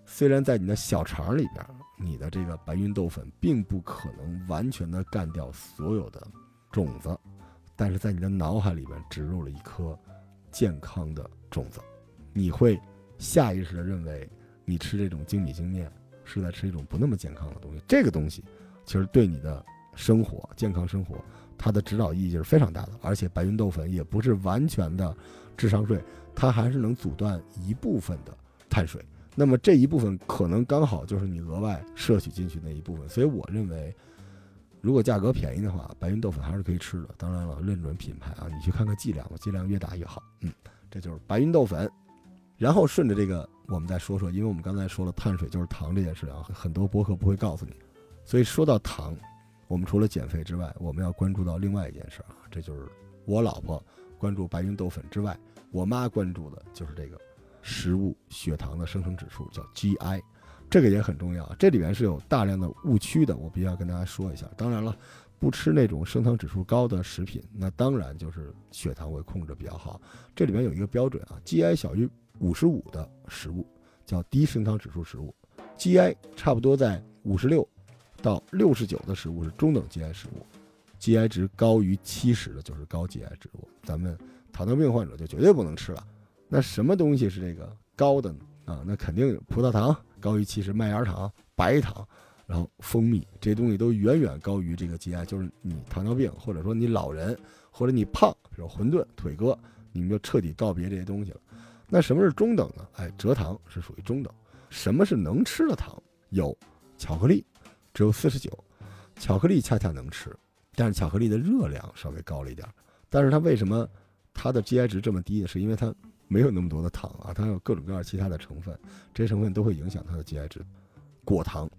虽然在你的小肠里边，你的这个白芸豆粉并不可能完全的干掉所有的种子。但是在你的脑海里边植入了一颗健康的种子，你会下意识的认为你吃这种精米精面是在吃一种不那么健康的东西。这个东西其实对你的生活、健康生活，它的指导意义是非常大的。而且白芸豆粉也不是完全的智商税，它还是能阻断一部分的碳水。那么这一部分可能刚好就是你额外摄取进去那一部分。所以我认为。如果价格便宜的话，白芸豆粉还是可以吃的。当然了，认准品牌啊，你去看看剂量吧，剂量越大越好。嗯，这就是白芸豆粉。然后顺着这个，我们再说说，因为我们刚才说了碳水就是糖这件事啊，很多博客不会告诉你。所以说到糖，我们除了减肥之外，我们要关注到另外一件事儿啊，这就是我老婆关注白芸豆粉之外，我妈关注的就是这个食物血糖的生成指数，叫 GI。这个也很重要，这里面是有大量的误区的，我必须要跟大家说一下。当然了，不吃那种升糖指数高的食品，那当然就是血糖会控制比较好。这里面有一个标准啊，GI 小于五十五的食物叫低升糖指数食物，GI 差不多在五十六到六十九的食物是中等 GI 食物，GI 值高于七十的就是高 GI 食物。咱们糖尿病患者就绝对不能吃了。那什么东西是这个高的呢？啊，那肯定葡萄糖。高于七十，麦芽糖、白糖，然后蜂蜜这些东西都远远高于这个 GI，就是你糖尿病，或者说你老人，或者你胖，比如馄饨、腿哥，你们就彻底告别这些东西了。那什么是中等呢？哎，蔗糖是属于中等，什么是能吃的糖？有巧克力，只有四十九，巧克力恰恰能吃，但是巧克力的热量稍微高了一点。但是它为什么它的 GI 值这么低呢？是因为它没有那么多的糖啊，它有各种各样其他的成分，这些成分都会影响它的 GI 值。果糖，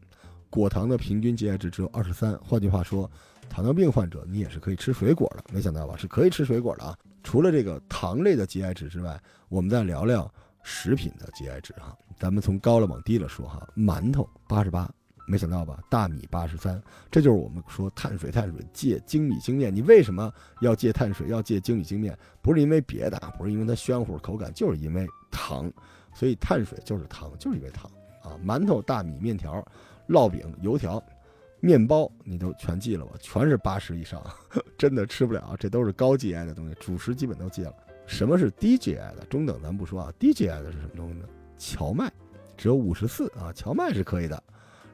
果糖的平均 GI 值只有二十三。换句话说，糖尿病患者你也是可以吃水果的，没想到吧？是可以吃水果的啊。除了这个糖类的 GI 值之外，我们再聊聊食品的 GI 值哈。咱们从高了往低了说哈，馒头八十八，没想到吧？大米八十三，这就是我们说碳水碳水戒精米精面。你为什么要戒碳水，要戒精米精面？不是因为别的，不是因为它暄乎口感，就是因为糖。所以碳水就是糖，就是因为糖啊。馒头、大米、面条、烙饼、油条、面包，你都全记了吧？全是八十以上，真的吃不了。这都是高 GI 的东西，主食基本都戒了。什么是低 GI 的？中等咱不说啊，低 GI 的是什么东西呢？荞麦只有五十四啊，荞麦是可以的，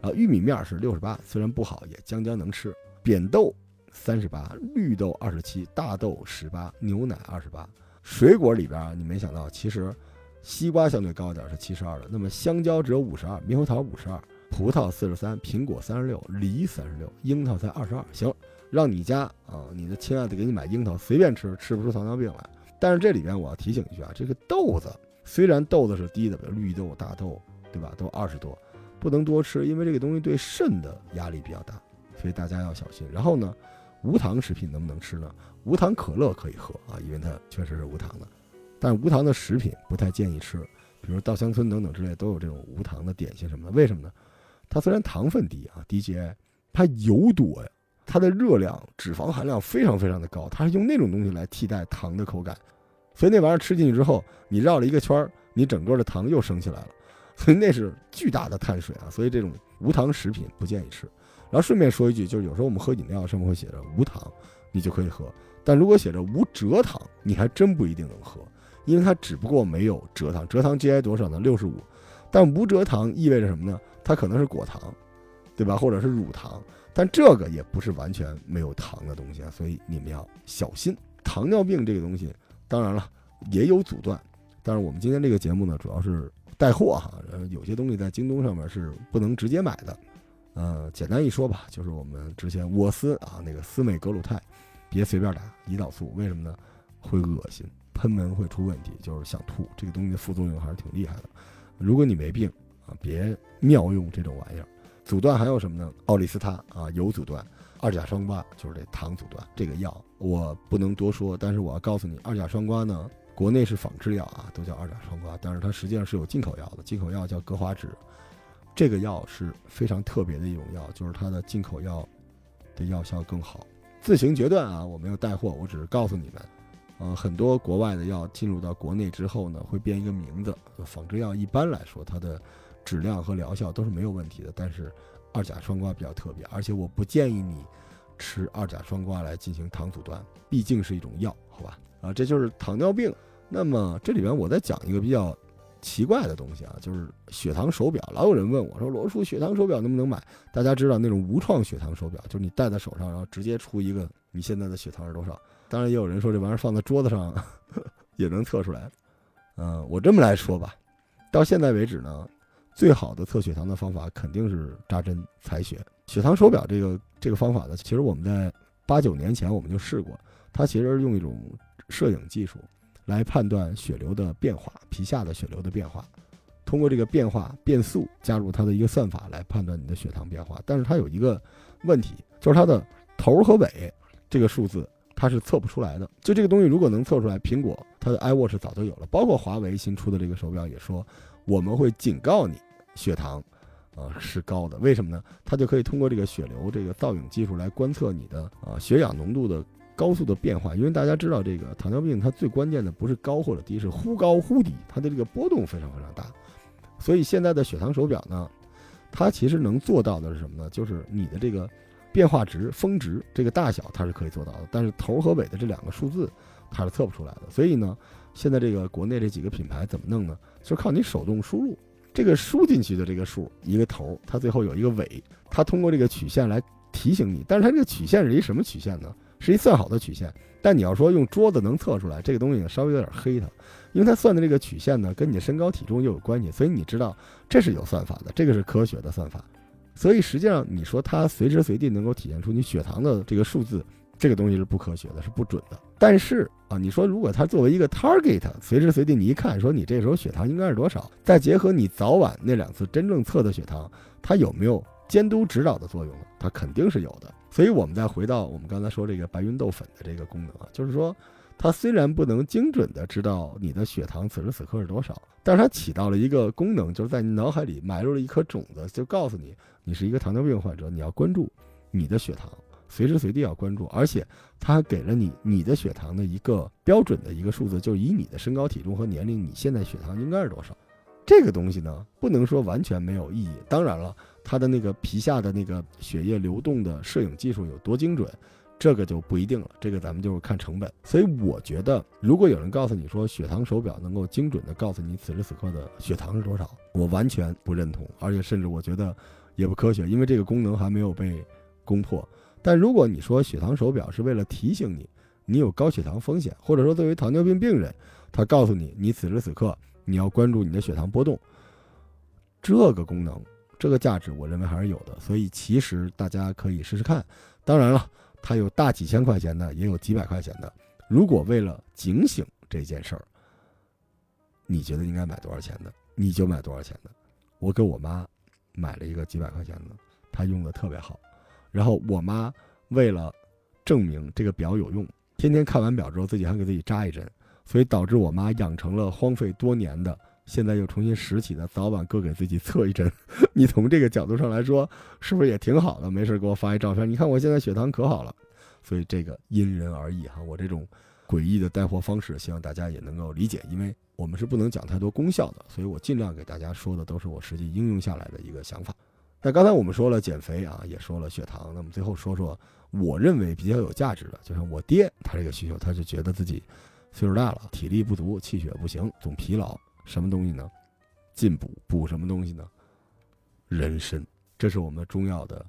然后玉米面是六十八，虽然不好，也将将能吃。扁豆三十八，绿豆二十七，大豆十八，牛奶二十八。水果里边你没想到，其实西瓜相对高一点，是七十二的。那么香蕉只有五十二，猕猴桃五十二，葡萄四十三，苹果三十六，梨三十六，樱桃才二十二。行，让你家啊，你的亲爱的给你买樱桃，随便吃，吃不出糖尿病来。但是这里边我要提醒一句啊，这个豆子。虽然豆子是低的，绿豆、大豆，对吧？都二十多，不能多吃，因为这个东西对肾的压力比较大，所以大家要小心。然后呢，无糖食品能不能吃呢？无糖可乐可以喝啊，因为它确实是无糖的，但无糖的食品不太建议吃，比如稻香村等等之类都有这种无糖的点心什么的。为什么呢？它虽然糖分低啊，低 GI，它油多呀，它的热量、脂肪含量非常非常的高，它是用那种东西来替代糖的口感。所以那玩意儿吃进去之后，你绕了一个圈儿，你整个的糖又升起来了，所以那是巨大的碳水啊！所以这种无糖食品不建议吃。然后顺便说一句，就是有时候我们喝饮料上面会写着无糖，你就可以喝；但如果写着无蔗糖，你还真不一定能喝，因为它只不过没有蔗糖。蔗糖 GI 多少呢？六十五。但无蔗糖意味着什么呢？它可能是果糖，对吧？或者是乳糖，但这个也不是完全没有糖的东西啊！所以你们要小心糖尿病这个东西。当然了，也有阻断，但是我们今天这个节目呢，主要是带货哈，呃，有些东西在京东上面是不能直接买的，呃，简单一说吧，就是我们之前沃斯啊，那个司美格鲁肽，别随便打胰岛素，为什么呢？会恶心，喷门会出问题，就是想吐，这个东西的副作用还是挺厉害的。如果你没病啊，别妙用这种玩意儿。阻断还有什么呢？奥利司他啊，有阻断。二甲双胍就是这糖阻断这个药，我不能多说，但是我要告诉你，二甲双胍呢，国内是仿制药啊，都叫二甲双胍，但是它实际上是有进口药的，进口药叫格华酯，这个药是非常特别的一种药，就是它的进口药的药效更好。自行决断啊，我没有带货，我只是告诉你们，呃，很多国外的药进入到国内之后呢，会变一个名字。仿制药一般来说，它的质量和疗效都是没有问题的，但是。二甲双胍比较特别，而且我不建议你吃二甲双胍来进行糖阻断，毕竟是一种药，好吧？啊，这就是糖尿病。那么这里边我再讲一个比较奇怪的东西啊，就是血糖手表。老有人问我说：“罗叔，血糖手表能不能买？”大家知道那种无创血糖手表，就是你戴在手上，然后直接出一个你现在的血糖是多少。当然也有人说这玩意儿放在桌子上 也能测出来。嗯，我这么来说吧，到现在为止呢。最好的测血糖的方法肯定是扎针采血。血糖手表这个这个方法呢，其实我们在八九年前我们就试过。它其实用一种摄影技术来判断血流的变化，皮下的血流的变化，通过这个变化变速加入它的一个算法来判断你的血糖变化。但是它有一个问题，就是它的头和尾这个数字它是测不出来的。就这个东西如果能测出来，苹果它的 iWatch 早就有了，包括华为新出的这个手表也说我们会警告你。血糖，啊是高的，为什么呢？它就可以通过这个血流这个造影技术来观测你的啊血氧浓度的高速的变化。因为大家知道，这个糖尿病它最关键的不是高或者低，是忽高忽低，它的这个波动非常非常大。所以现在的血糖手表呢，它其实能做到的是什么呢？就是你的这个变化值峰值这个大小它是可以做到的，但是头和尾的这两个数字它是测不出来的。所以呢，现在这个国内这几个品牌怎么弄呢？就是靠你手动输入。这个输进去的这个数，一个头，它最后有一个尾，它通过这个曲线来提醒你。但是它这个曲线是一什么曲线呢？是一算好的曲线。但你要说用桌子能测出来，这个东西稍微有点黑它，因为它算的这个曲线呢跟你的身高体重又有关系，所以你知道这是有算法的，这个是科学的算法。所以实际上你说它随时随地能够体现出你血糖的这个数字，这个东西是不科学的，是不准的。但是啊，你说如果它作为一个 target，随时随地你一看说你这时候血糖应该是多少，再结合你早晚那两次真正测的血糖，它有没有监督指导的作用呢？它肯定是有的。所以，我们再回到我们刚才说这个白芸豆粉的这个功能啊，就是说，它虽然不能精准的知道你的血糖此时此刻是多少，但是它起到了一个功能，就是在你脑海里埋入了一颗种子，就告诉你，你是一个糖尿病患者，你要关注你的血糖，随时随地要关注，而且它还给了你你的血糖的一个标准的一个数字，就是以你的身高体重和年龄，你现在血糖应该是多少。这个东西呢，不能说完全没有意义。当然了，它的那个皮下的那个血液流动的摄影技术有多精准，这个就不一定了。这个咱们就是看成本。所以我觉得，如果有人告诉你说血糖手表能够精准的告诉你此时此刻的血糖是多少，我完全不认同，而且甚至我觉得也不科学，因为这个功能还没有被攻破。但如果你说血糖手表是为了提醒你，你有高血糖风险，或者说作为糖尿病病人，他告诉你你此时此刻。你要关注你的血糖波动，这个功能，这个价值，我认为还是有的。所以其实大家可以试试看。当然了，它有大几千块钱的，也有几百块钱的。如果为了警醒这件事儿，你觉得应该买多少钱的，你就买多少钱的。我给我妈买了一个几百块钱的，她用的特别好。然后我妈为了证明这个表有用，天天看完表之后，自己还给自己扎一针。所以导致我妈养成了荒废多年的，现在又重新拾起的，早晚各给自己测一针。你从这个角度上来说，是不是也挺好的？没事给我发一照片，你看我现在血糖可好了。所以这个因人而异哈，我这种诡异的带货方式，希望大家也能够理解，因为我们是不能讲太多功效的，所以我尽量给大家说的都是我实际应用下来的一个想法。那刚才我们说了减肥啊，也说了血糖，那么最后说说我认为比较有价值的，就像我爹他这个需求，他就觉得自己。岁数大了，体力不足，气血不行，总疲劳。什么东西呢？进补，补什么东西呢？人参，这是我们中药的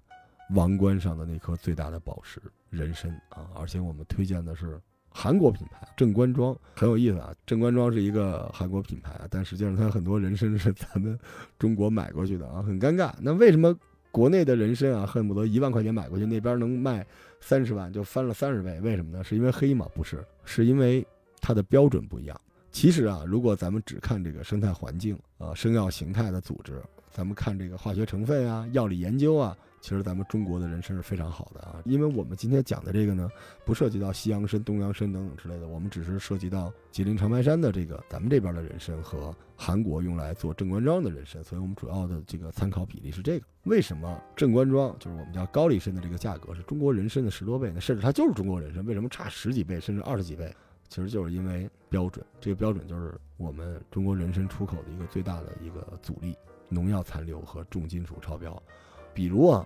王冠上的那颗最大的宝石——人参啊！而且我们推荐的是韩国品牌正官庄，很有意思啊。正官庄是一个韩国品牌啊，但实际上它很多人参是咱们中国买过去的啊，很尴尬。那为什么国内的人参啊，恨不得一万块钱买过去，那边能卖三十万，就翻了三十倍？为什么呢？是因为黑吗？不是，是因为。它的标准不一样。其实啊，如果咱们只看这个生态环境啊、生药形态的组织，咱们看这个化学成分啊、药理研究啊，其实咱们中国的人参是非常好的啊。因为我们今天讲的这个呢，不涉及到西洋参、东洋参等等之类的，我们只是涉及到吉林长白山的这个咱们这边的人参和韩国用来做正官庄的人参，所以我们主要的这个参考比例是这个。为什么正官庄就是我们叫高丽参的这个价格是中国人参的十多倍呢？甚至它就是中国人参，为什么差十几倍甚至二十几倍？其实就是因为标准，这个标准就是我们中国人参出口的一个最大的一个阻力，农药残留和重金属超标。比如啊，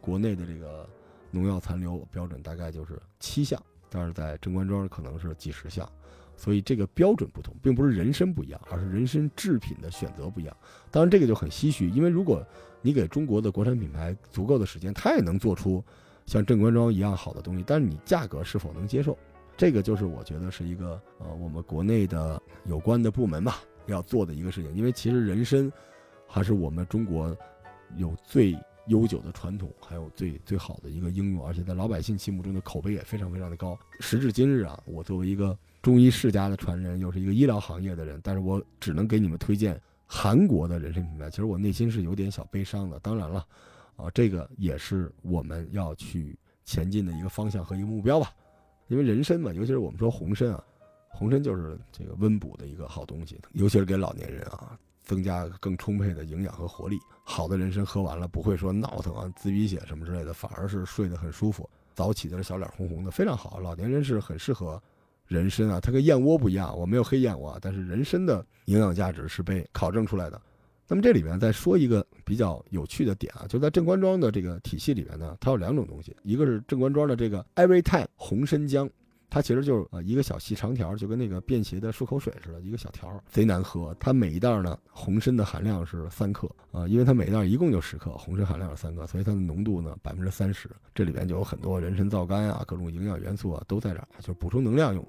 国内的这个农药残留标准大概就是七项，但是在正官庄可能是几十项，所以这个标准不同，并不是人参不一样，而是人参制品的选择不一样。当然这个就很唏嘘，因为如果你给中国的国产品牌足够的时间，它也能做出像正官庄一样好的东西，但是你价格是否能接受？这个就是我觉得是一个呃，我们国内的有关的部门吧要做的一个事情，因为其实人参还是我们中国有最悠久的传统，还有最最好的一个应用，而且在老百姓心目中的口碑也非常非常的高。时至今日啊，我作为一个中医世家的传人，又是一个医疗行业的人，但是我只能给你们推荐韩国的人参品牌。其实我内心是有点小悲伤的。当然了，啊，这个也是我们要去前进的一个方向和一个目标吧。因为人参嘛，尤其是我们说红参啊，红参就是这个温补的一个好东西，尤其是给老年人啊，增加更充沛的营养和活力。好的人参喝完了不会说闹腾啊、滋鼻血什么之类的，反而是睡得很舒服。早起的时候小脸红红的，非常好。老年人是很适合人参啊，它跟燕窝不一样，我没有黑燕窝，啊但是人参的营养价值是被考证出来的。那么这里边再说一个比较有趣的点啊，就在正官庄的这个体系里边呢，它有两种东西，一个是正官庄的这个 Everytime 红参姜，它其实就是呃一个小细长条，就跟那个便携的漱口水似的，一个小条，贼难喝。它每一袋呢，红参的含量是三克啊，因为它每一袋一共就十克，红参含量是三克，所以它的浓度呢百分之三十。这里边就有很多人参皂苷啊，各种营养元素啊都在这儿，就是补充能量用。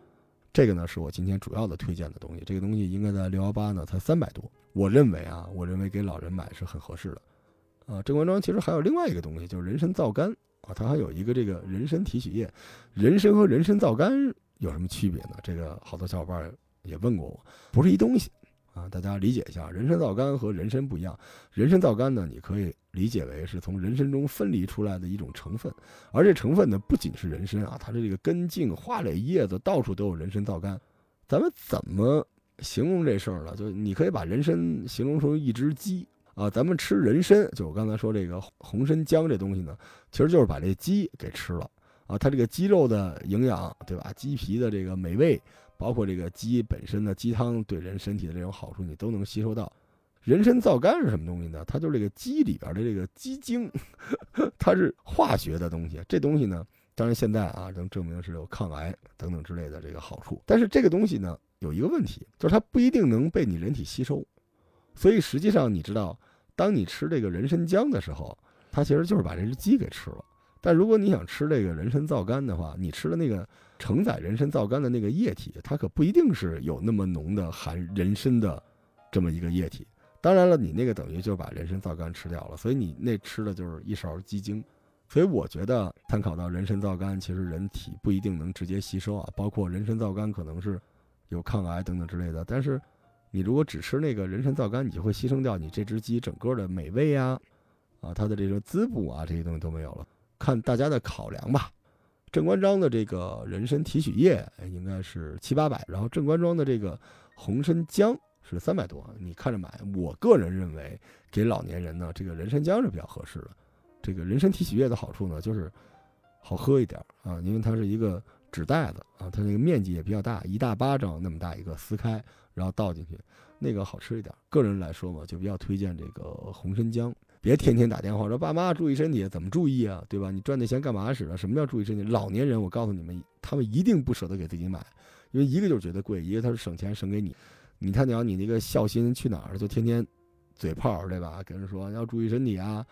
这个呢是我今天主要的推荐的东西，这个东西应该在六幺八呢才三百多，我认为啊，我认为给老人买是很合适的。啊，正官庄其实还有另外一个东西，就是人参皂苷，它还有一个这个人参提取液。人参和人参皂苷有什么区别呢？这个好多小伙伴也问过我，不是一东西啊，大家理解一下，人参皂苷和人参不一样。人参皂苷呢，你可以理解为是从人参中分离出来的一种成分，而这成分呢，不仅是人参啊，它的这个根茎、花蕾、叶子到处都有人参皂苷。咱们怎么形容这事儿呢？就你可以把人参形容成一只鸡。啊，咱们吃人参，就我刚才说这个红参姜这东西呢，其实就是把这鸡给吃了啊。它这个鸡肉的营养，对吧？鸡皮的这个美味，包括这个鸡本身的鸡汤对人身体的这种好处，你都能吸收到。人参皂苷是什么东西呢？它就是这个鸡里边的这个鸡精，它是化学的东西。这东西呢，当然现在啊，能证明是有抗癌等等之类的这个好处。但是这个东西呢，有一个问题，就是它不一定能被你人体吸收。所以实际上，你知道，当你吃这个人参姜的时候，它其实就是把这只鸡给吃了。但如果你想吃这个人参皂苷的话，你吃的那个承载人参皂苷的那个液体，它可不一定是有那么浓的含人参的这么一个液体。当然了，你那个等于就把人参皂苷吃掉了，所以你那吃的就是一勺鸡精。所以我觉得，参考到人参皂苷，其实人体不一定能直接吸收啊，包括人参皂苷可能是有抗癌等等之类的，但是。你如果只吃那个人参皂苷，你就会牺牲掉你这只鸡整个的美味呀，啊，它的这个滋补啊，这些东西都没有了。看大家的考量吧。正官庄的这个人参提取液应该是七八百，然后正官庄的这个红参姜是三百多，你看着买。我个人认为给老年人呢，这个人参姜是比较合适的。这个人参提取液的好处呢，就是好喝一点啊，因为它是一个纸袋子啊，它那个面积也比较大，一大巴掌那么大一个，撕开。然后倒进去，那个好吃一点。个人来说嘛，就比较推荐这个红参姜。别天天打电话说爸妈注意身体，怎么注意啊？对吧？你赚那钱干嘛使啊？什么叫注意身体？老年人，我告诉你们，他们一定不舍得给自己买，因为一个就是觉得贵，一个他是省钱省给你。你看，你要你那个孝心去哪儿了？就天天嘴炮，对吧？跟人说要注意身体啊，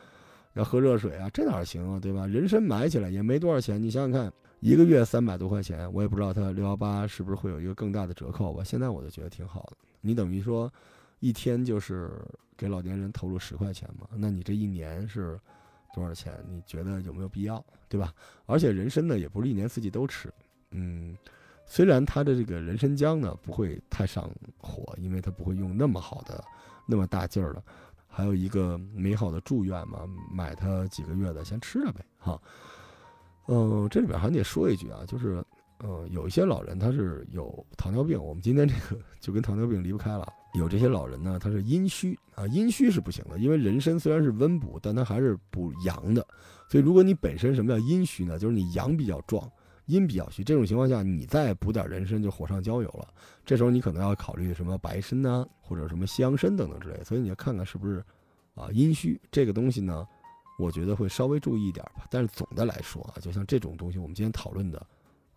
要喝热水啊，这哪行啊？对吧？人参买起来也没多少钱，你想想看。一个月三百多块钱，我也不知道它六幺八是不是会有一个更大的折扣吧。现在我就觉得挺好的。你等于说，一天就是给老年人投入十块钱嘛？那你这一年是多少钱？你觉得有没有必要？对吧？而且人参呢，也不是一年四季都吃。嗯，虽然它的这个人参姜呢不会太上火，因为它不会用那么好的、那么大劲儿的。还有一个美好的祝愿嘛，买它几个月的先吃着呗，哈。嗯，这里边还得说一句啊，就是，呃，有一些老人他是有糖尿病，我们今天这个就跟糖尿病离不开了。有这些老人呢，他是阴虚啊，阴虚是不行的，因为人参虽然是温补，但它还是补阳的。所以如果你本身什么叫阴虚呢？就是你阳比较壮，阴比较虚，这种情况下你再补点人参就火上浇油了。这时候你可能要考虑什么白参呐，或者什么西洋参等等之类。所以你要看看是不是啊阴虚这个东西呢？我觉得会稍微注意一点吧，但是总的来说啊，就像这种东西，我们今天讨论的，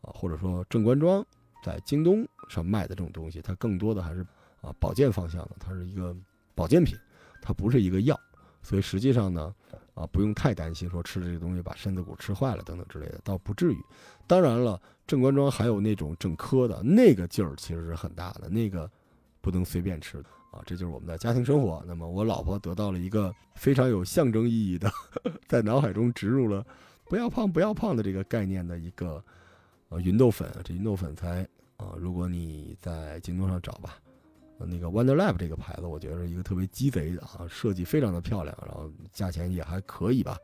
啊，或者说正官庄在京东上卖的这种东西，它更多的还是啊保健方向的，它是一个保健品，它不是一个药，所以实际上呢，啊不用太担心说吃这个东西把身子骨吃坏了等等之类的，倒不至于。当然了，正官庄还有那种整科的那个劲儿其实是很大的，那个不能随便吃的。啊，这就是我们的家庭生活。那么我老婆得到了一个非常有象征意义的，在脑海中植入了“不要胖，不要胖”的这个概念的一个呃芸豆粉。这芸豆粉才啊，如果你在京东上找吧，那个 Wonder Lab 这个牌子，我觉得是一个特别鸡贼的啊，设计非常的漂亮，然后价钱也还可以吧。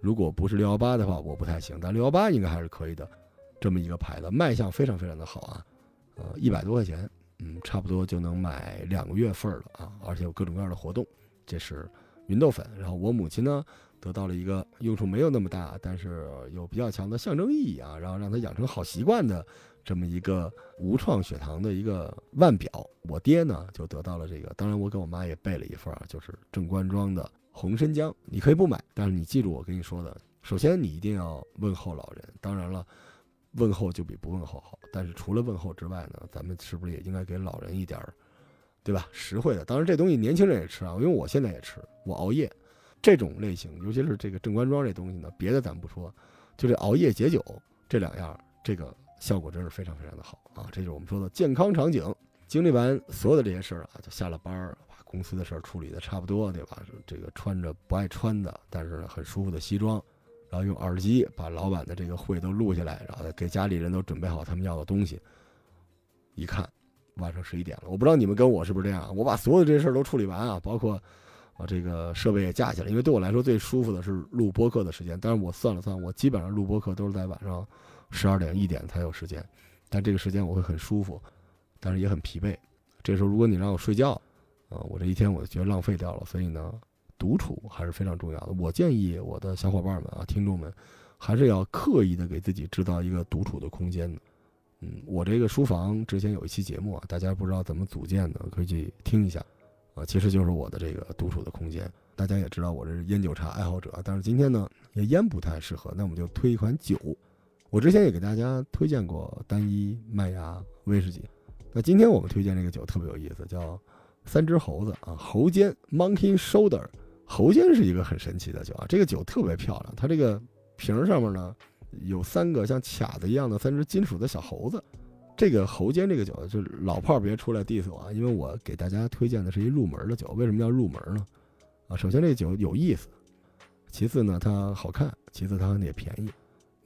如果不是六幺八的话，我不太行，但六幺八应该还是可以的。这么一个牌子，卖相非常非常的好啊，呃，一百多块钱。嗯，差不多就能买两个月份了啊，而且有各种各样的活动。这是芸豆粉，然后我母亲呢得到了一个用处没有那么大，但是有比较强的象征意义啊，然后让她养成好习惯的这么一个无创血糖的一个腕表。我爹呢就得到了这个，当然我给我妈也备了一份啊，就是正官庄的红参姜。你可以不买，但是你记住我跟你说的，首先你一定要问候老人。当然了。问候就比不问候好。但是除了问候之外呢，咱们是不是也应该给老人一点儿，对吧？实惠的。当然这东西年轻人也吃啊，因为我现在也吃，我熬夜。这种类型，尤其是这个正官庄这东西呢，别的咱不说，就这熬夜解酒这两样，这个效果真是非常非常的好啊！这就是我们说的健康场景。经历完所有的这些事儿啊，就下了班儿，把公司的事儿处理的差不多，对吧？这个穿着不爱穿的，但是很舒服的西装，然后用耳机把老板的这个会都录下来，然后给家里人都准备好他们要的东西。一看，晚上十一点了。我不知道你们跟我是不是这样，我把所有的这些事儿都处理完啊，包括。啊，这个设备也架起来，因为对我来说最舒服的是录播客的时间。但是我算了算，我基本上录播客都是在晚上十二点一点才有时间，但这个时间我会很舒服，但是也很疲惫。这时候如果你让我睡觉，啊，我这一天我就觉得浪费掉了。所以呢，独处还是非常重要的。我建议我的小伙伴们啊，听众们，还是要刻意的给自己制造一个独处的空间的。嗯，我这个书房之前有一期节目啊，大家不知道怎么组建的，可以去听一下。啊，其实就是我的这个独处的空间。大家也知道我这是烟酒茶爱好者，但是今天呢，也烟不太适合，那我们就推一款酒。我之前也给大家推荐过单一麦芽威士忌，那今天我们推荐这个酒特别有意思，叫三只猴子啊，猴肩 （Monkey Shoulder）。猴尖是一个很神奇的酒啊，这个酒特别漂亮，它这个瓶上面呢有三个像卡子一样的三只金属的小猴子。这个猴尖这个酒，就是老炮儿别出来 diss 我啊！因为我给大家推荐的是一入门的酒。为什么叫入门呢？啊，首先这酒有意思，其次呢它好看，其次它也便宜。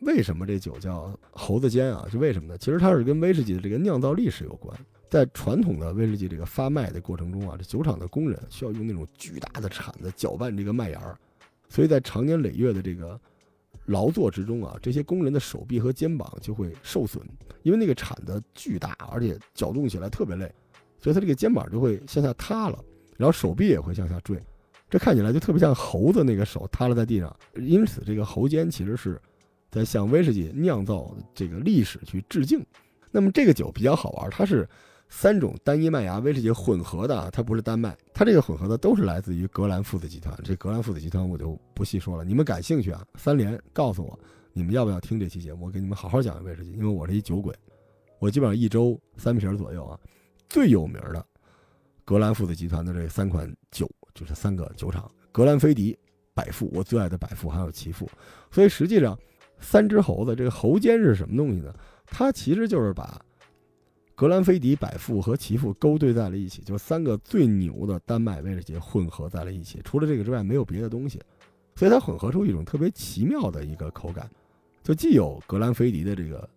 为什么这酒叫猴子尖啊？是为什么呢？其实它是跟威士忌的这个酿造历史有关。在传统的威士忌这个发麦的过程中啊，这酒厂的工人需要用那种巨大的铲子搅拌这个麦芽儿，所以在长年累月的这个。劳作之中啊，这些工人的手臂和肩膀就会受损，因为那个铲子巨大，而且搅动起来特别累，所以他这个肩膀就会向下塌了，然后手臂也会向下坠，这看起来就特别像猴子那个手塌了在地上。因此，这个猴肩其实是在向威士忌酿造这个历史去致敬。那么这个酒比较好玩，它是。三种单一麦芽威士忌混合的啊，它不是单麦，它这个混合的都是来自于格兰父子集团。这格兰父子集团我就不细说了，你们感兴趣啊？三连告诉我，你们要不要听这期节目？我给你们好好讲威士忌，因为我是一酒鬼，我基本上一周三瓶左右啊。最有名的格兰父子集团的这三款酒，就是三个酒厂：格兰菲迪、百富，我最爱的百富，还有奇富。所以实际上，三只猴子，这个猴尖是什么东西呢？它其实就是把。格兰菲迪、百富和奇富勾兑在了一起，就三个最牛的丹麦威士忌混合在了一起。除了这个之外，没有别的东西，所以它混合出一种特别奇妙的一个口感，就既有格兰菲迪的这个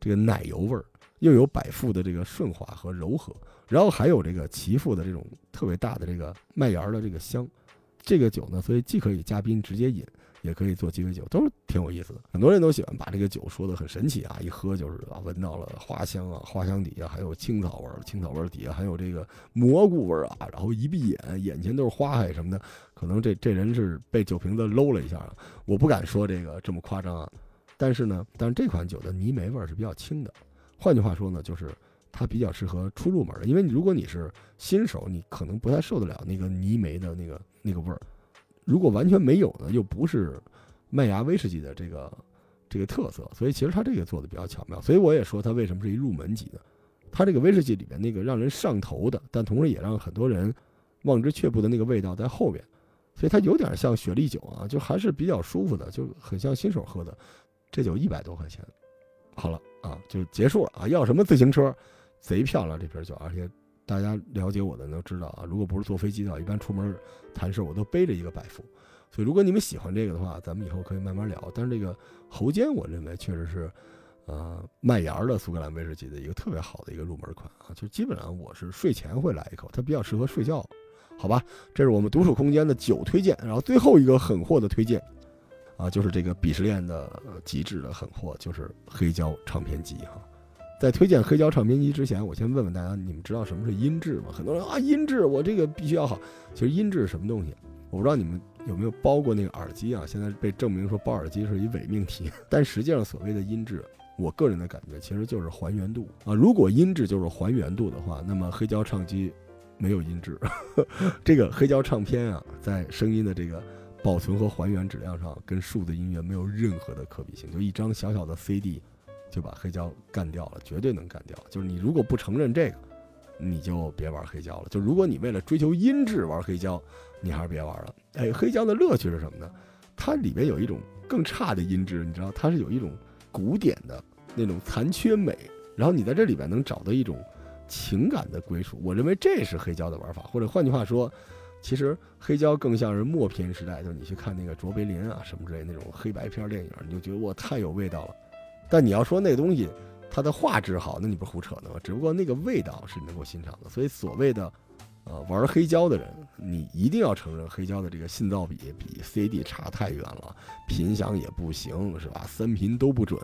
这个奶油味儿，又有百富的这个顺滑和柔和，然后还有这个奇富的这种特别大的这个麦芽的这个香。这个酒呢，所以既可以嘉宾直接饮。也可以做鸡尾酒，都是挺有意思的。很多人都喜欢把这个酒说的很神奇啊，一喝就是啊，闻到了花香啊，花香底下还有青草味儿，青草味儿底下还有这个蘑菇味儿啊。然后一闭眼，眼前都是花海什么的，可能这这人是被酒瓶子搂了一下了。我不敢说这个这么夸张啊，但是呢，但是这款酒的泥煤味儿是比较轻的。换句话说呢，就是它比较适合初入门的，因为如果你是新手，你可能不太受得了那个泥煤的那个那个味儿。如果完全没有呢，又不是麦芽威士忌的这个这个特色，所以其实它这个做的比较巧妙。所以我也说它为什么是一入门级的，它这个威士忌里面那个让人上头的，但同时也让很多人望之却步的那个味道在后边，所以它有点像雪莉酒啊，就还是比较舒服的，就很像新手喝的。这酒一百多块钱，好了啊，就结束了啊。要什么自行车？贼漂亮这瓶酒，而且。大家了解我的都知道啊，如果不是坐飞机的话，一般出门谈事我都背着一个百富。所以如果你们喜欢这个的话，咱们以后可以慢慢聊。但是这个喉间，我认为确实是，呃，麦芽的苏格兰威士忌的一个特别好的一个入门款啊。就基本上我是睡前会来一口，它比较适合睡觉，好吧？这是我们独处空间的酒推荐。然后最后一个狠货的推荐，啊，就是这个鄙视链的极致的狠货，就是黑胶唱片机哈。在推荐黑胶唱片机之前，我先问问大家，你们知道什么是音质吗？很多人啊，音质我这个必须要好。其实音质是什么东西？我不知道你们有没有包过那个耳机啊？现在被证明说包耳机是一伪命题。但实际上，所谓的音质，我个人的感觉其实就是还原度啊。如果音质就是还原度的话，那么黑胶唱机没有音质。这个黑胶唱片啊，在声音的这个保存和还原质量上，跟数字音乐没有任何的可比性。就一张小小的 CD。就把黑胶干掉了，绝对能干掉。就是你如果不承认这个，你就别玩黑胶了。就如果你为了追求音质玩黑胶，你还是别玩了。哎，黑胶的乐趣是什么呢？它里面有一种更差的音质，你知道，它是有一种古典的那种残缺美，然后你在这里边能找到一种情感的归属。我认为这是黑胶的玩法，或者换句话说。其实黑胶更像是默片时代，就是你去看那个卓别林啊什么之类那种黑白片电影，你就觉得哇太有味道了。但你要说那个东西它的画质好，那你不是胡扯呢吗？只不过那个味道是能够欣赏的。所以所谓的呃玩黑胶的人，你一定要承认黑胶的这个信噪比比 CD 差太远了，频响也不行，是吧？三频都不准。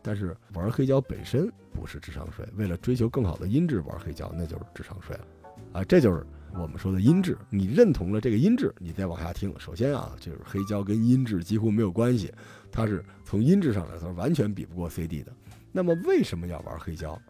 但是玩黑胶本身不是智商税，为了追求更好的音质玩黑胶那就是智商税了啊！这就是。我们说的音质，你认同了这个音质，你再往下听。首先啊，就是黑胶跟音质几乎没有关系，它是从音质上来说完全比不过 CD 的。那么为什么要玩黑胶？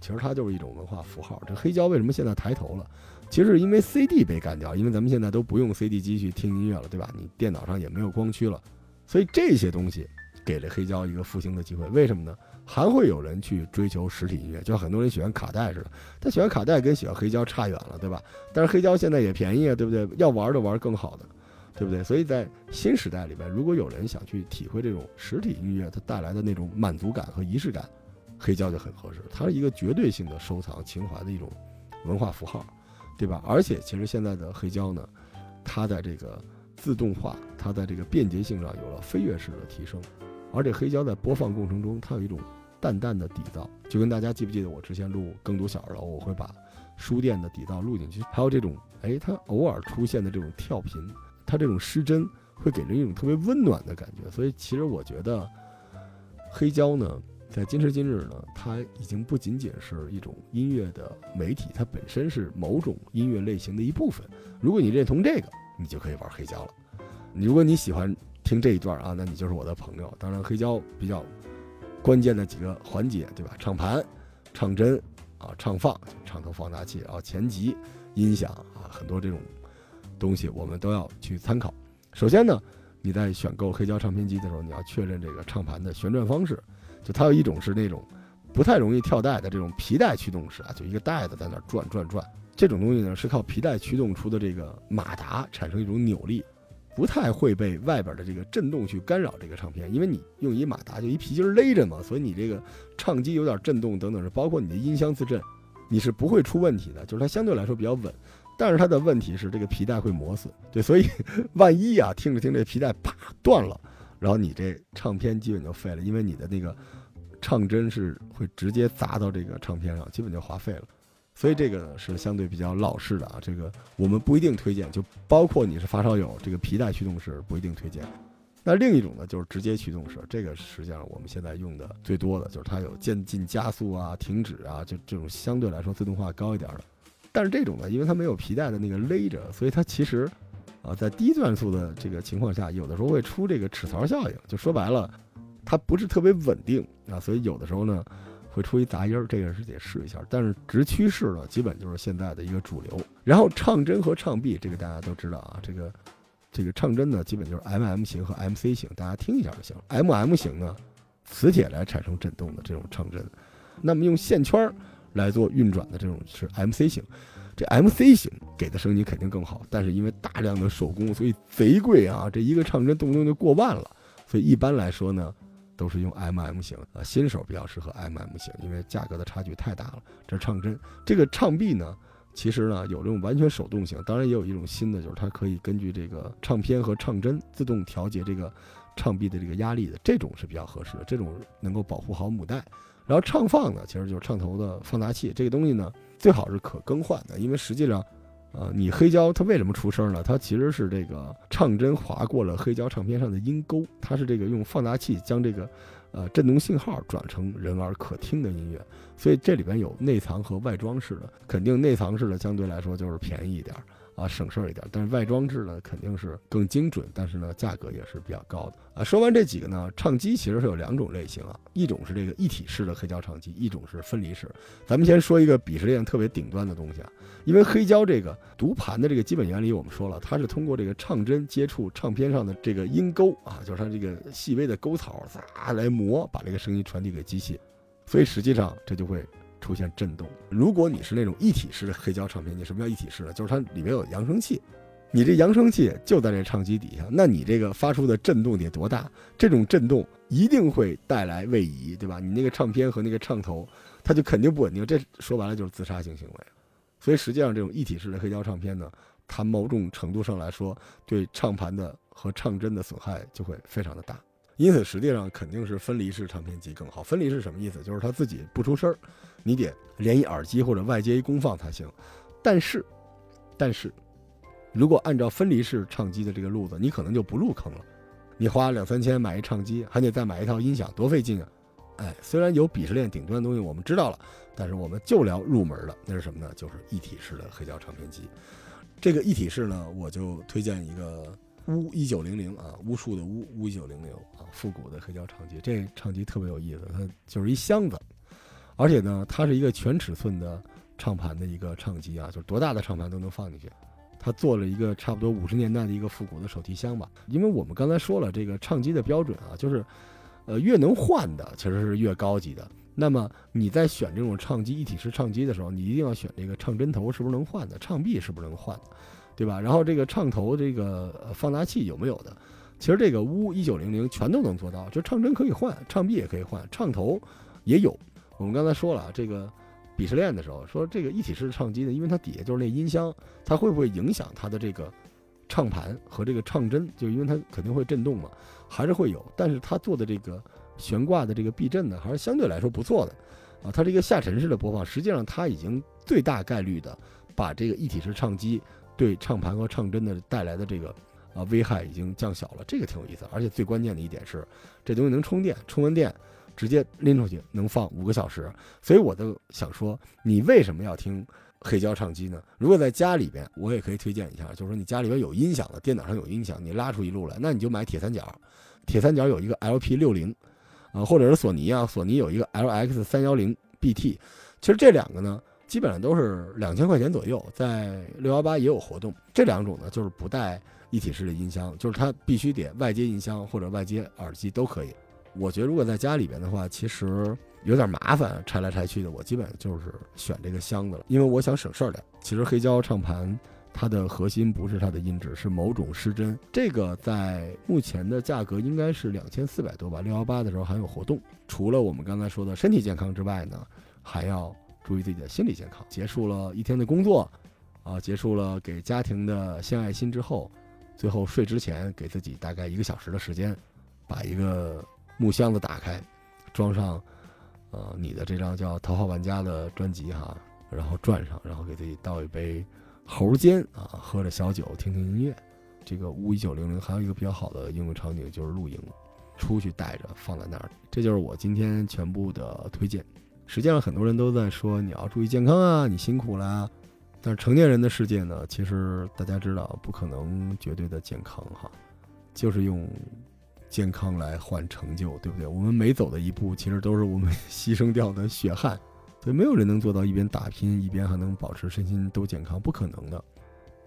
其实它就是一种文化符号。这黑胶为什么现在抬头了？其实是因为 CD 被干掉，因为咱们现在都不用 CD 机去听音乐了，对吧？你电脑上也没有光驱了，所以这些东西给了黑胶一个复兴的机会。为什么呢？还会有人去追求实体音乐，就像很多人喜欢卡带似的。他喜欢卡带跟喜欢黑胶差远了，对吧？但是黑胶现在也便宜啊，对不对？要玩的玩更好的，对不对？所以在新时代里边，如果有人想去体会这种实体音乐它带来的那种满足感和仪式感，黑胶就很合适。它是一个绝对性的收藏情怀的一种文化符号，对吧？而且其实现在的黑胶呢，它在这个自动化，它在这个便捷性上有了飞跃式的提升。而这黑胶在播放过程中，它有一种淡淡的底噪，就跟大家记不记得我之前录《更读小儿楼》，我会把书店的底噪录进去，还有这种，哎，它偶尔出现的这种跳频，它这种失真，会给人一种特别温暖的感觉。所以，其实我觉得黑胶呢，在今时今日呢，它已经不仅仅是一种音乐的媒体，它本身是某种音乐类型的一部分。如果你认同这个，你就可以玩黑胶了。如果你喜欢。听这一段啊，那你就是我的朋友。当然，黑胶比较关键的几个环节，对吧？唱盘、唱针啊、唱放、唱头放大器啊、前级、音响啊，很多这种东西我们都要去参考。首先呢，你在选购黑胶唱片机的时候，你要确认这个唱盘的旋转方式。就它有一种是那种不太容易跳带的这种皮带驱动式啊，就一个带子在那转转转。这种东西呢，是靠皮带驱动出的这个马达产生一种扭力。不太会被外边的这个震动去干扰这个唱片，因为你用一马达就一皮筋勒着嘛，所以你这个唱机有点震动等等，是包括你的音箱自震，你是不会出问题的，就是它相对来说比较稳。但是它的问题是这个皮带会磨损，对，所以万一啊听着听着皮带啪断了，然后你这唱片基本就废了，因为你的那个唱针是会直接砸到这个唱片上，基本就划废了。所以这个呢是相对比较老式的啊，这个我们不一定推荐，就包括你是发烧友，这个皮带驱动式不一定推荐。那另一种呢，就是直接驱动式，这个实际上我们现在用的最多的就是它有渐进加速啊、停止啊，就这种相对来说自动化高一点的。但是这种呢，因为它没有皮带的那个勒着，所以它其实啊，在低转速的这个情况下，有的时候会出这个齿槽效应，就说白了，它不是特别稳定啊，所以有的时候呢。会出一杂音儿，这个是得试一下。但是直驱式呢，基本就是现在的一个主流。然后唱针和唱臂，这个大家都知道啊。这个这个唱针呢，基本就是 M M 型和 M C 型，大家听一下就行了。M M 型呢，磁铁来产生震动的这种唱针，那么用线圈来做运转的这种是 M C 型。这 M C 型给的声音肯定更好，但是因为大量的手工，所以贼贵啊。这一个唱针动不动就过万了，所以一般来说呢。都是用 M M 型，呃，新手比较适合 M M 型，因为价格的差距太大了。这是唱针，这个唱臂呢，其实呢有这种完全手动型，当然也有一种新的，就是它可以根据这个唱片和唱针自动调节这个唱臂的这个压力的，这种是比较合适的，这种能够保护好母带。然后唱放呢，其实就是唱头的放大器，这个东西呢最好是可更换的，因为实际上。呃，你黑胶它为什么出声呢？它其实是这个唱针划过了黑胶唱片上的音沟，它是这个用放大器将这个，呃，振动信号转成人耳可听的音乐，所以这里边有内藏和外装式的，肯定内藏式的相对来说就是便宜一点。啊，省事儿一点，但是外装置呢肯定是更精准，但是呢价格也是比较高的啊。说完这几个呢，唱机其实是有两种类型啊，一种是这个一体式的黑胶唱机，一种是分离式。咱们先说一个鄙视链特别顶端的东西啊，因为黑胶这个读盘的这个基本原理我们说了，它是通过这个唱针接触唱片上的这个音沟啊，就是它这个细微的沟槽，咵来磨，把这个声音传递给机器。所以实际上这就会出现震动。如果你是那种一体式的黑胶唱片机，什么叫一体式呢？就是它里面有扬声器，你这扬声器就在这唱机底下，那你这个发出的震动得多大？这种震动一定会带来位移，对吧？你那个唱片和那个唱头，它就肯定不稳定。这说白了就是自杀性行为。所以实际上这种一体式的黑胶唱片呢，它某种程度上来说，对唱盘的和唱针的损害就会非常的大。因此，实际上肯定是分离式唱片机更好。分离是什么意思？就是它自己不出声儿，你得连一耳机或者外接一功放才行。但是，但是，如果按照分离式唱机的这个路子，你可能就不入坑了。你花两三千买一唱机，还得再买一套音响，多费劲啊！哎，虽然有鄙视链顶端的东西我们知道了，但是我们就聊入门的，那是什么呢？就是一体式的黑胶唱片机。这个一体式呢，我就推荐一个。钨一九零零啊，巫术的巫，钨一九零零啊，复古的黑胶唱机，这唱机特别有意思，它就是一箱子，而且呢，它是一个全尺寸的唱盘的一个唱机啊，就是多大的唱盘都能放进去。它做了一个差不多五十年代的一个复古的手提箱吧，因为我们刚才说了，这个唱机的标准啊，就是，呃，越能换的其实是越高级的。那么你在选这种唱机一体式唱机的时候，你一定要选这个唱针头是不是能换的，唱臂是不是能换的。对吧？然后这个唱头这个放大器有没有的？其实这个钨一九零零全都能做到，就唱针可以换，唱臂也可以换，唱头也有。我们刚才说了，这个鄙视链的时候说这个一体式唱机呢，因为它底下就是那音箱，它会不会影响它的这个唱盘和这个唱针？就因为它肯定会震动嘛，还是会有。但是它做的这个悬挂的这个避震呢，还是相对来说不错的啊。它这个下沉式的播放，实际上它已经最大概率的把这个一体式唱机。对唱盘和唱针的带来的这个啊危害已经降小了，这个挺有意思。而且最关键的一点是，这东西能充电，充完电直接拎出去能放五个小时。所以我都想说，你为什么要听黑胶唱机呢？如果在家里边，我也可以推荐一下，就是说你家里边有音响的，电脑上有音响，你拉出一路来，那你就买铁三角。铁三角有一个 LP 六零啊，或者是索尼啊，索尼有一个 LX 三幺零 BT。其实这两个呢。基本上都是两千块钱左右，在六幺八也有活动。这两种呢，就是不带一体式的音箱，就是它必须得外接音箱或者外接耳机都可以。我觉得如果在家里边的话，其实有点麻烦，拆来拆去的。我基本就是选这个箱子了，因为我想省事儿点。其实黑胶唱盘它的核心不是它的音质，是某种失真。这个在目前的价格应该是两千四百多吧。六幺八的时候还有活动。除了我们刚才说的身体健康之外呢，还要。注意自己的心理健康。结束了一天的工作，啊，结束了给家庭的献爱心之后，最后睡之前给自己大概一个小时的时间，把一个木箱子打开，装上，呃，你的这张叫《头号玩家》的专辑哈，然后转上，然后给自己倒一杯猴尖啊，喝着小酒，听听音乐。这个五一九零零还有一个比较好的应用场景就是露营，出去带着放在那儿。这就是我今天全部的推荐。实际上，很多人都在说你要注意健康啊，你辛苦啦。但是成年人的世界呢，其实大家知道不可能绝对的健康哈，就是用健康来换成就，对不对？我们每走的一步，其实都是我们牺牲掉的血汗。所以没有人能做到一边打拼一边还能保持身心都健康，不可能的。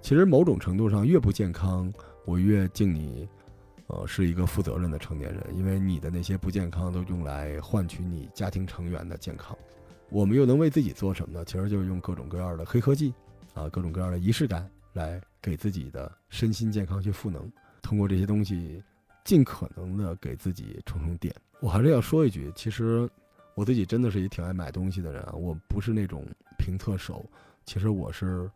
其实某种程度上，越不健康，我越敬你。呃，是一个负责任的成年人，因为你的那些不健康都用来换取你家庭成员的健康。我们又能为自己做什么呢？其实就是用各种各样的黑科技，啊，各种各样的仪式感来给自己的身心健康去赋能。通过这些东西，尽可能的给自己充充电。我还是要说一句，其实我自己真的是一挺爱买东西的人啊，我不是那种评测手，其实我是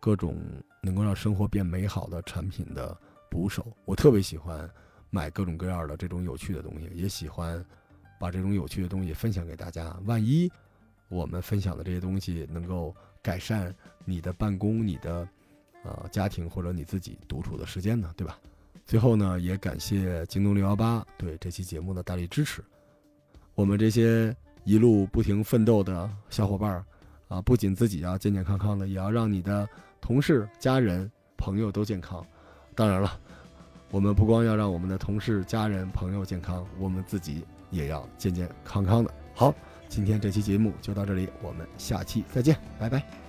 各种能够让生活变美好的产品的。捕手，我特别喜欢买各种各样的这种有趣的东西，也喜欢把这种有趣的东西分享给大家。万一我们分享的这些东西能够改善你的办公、你的呃家庭或者你自己独处的时间呢，对吧？最后呢，也感谢京东六幺八对这期节目的大力支持。我们这些一路不停奋斗的小伙伴儿啊，不仅自己要健健康康的，也要让你的同事、家人、朋友都健康。当然了，我们不光要让我们的同事、家人、朋友健康，我们自己也要健健康康的。好，今天这期节目就到这里，我们下期再见，拜拜。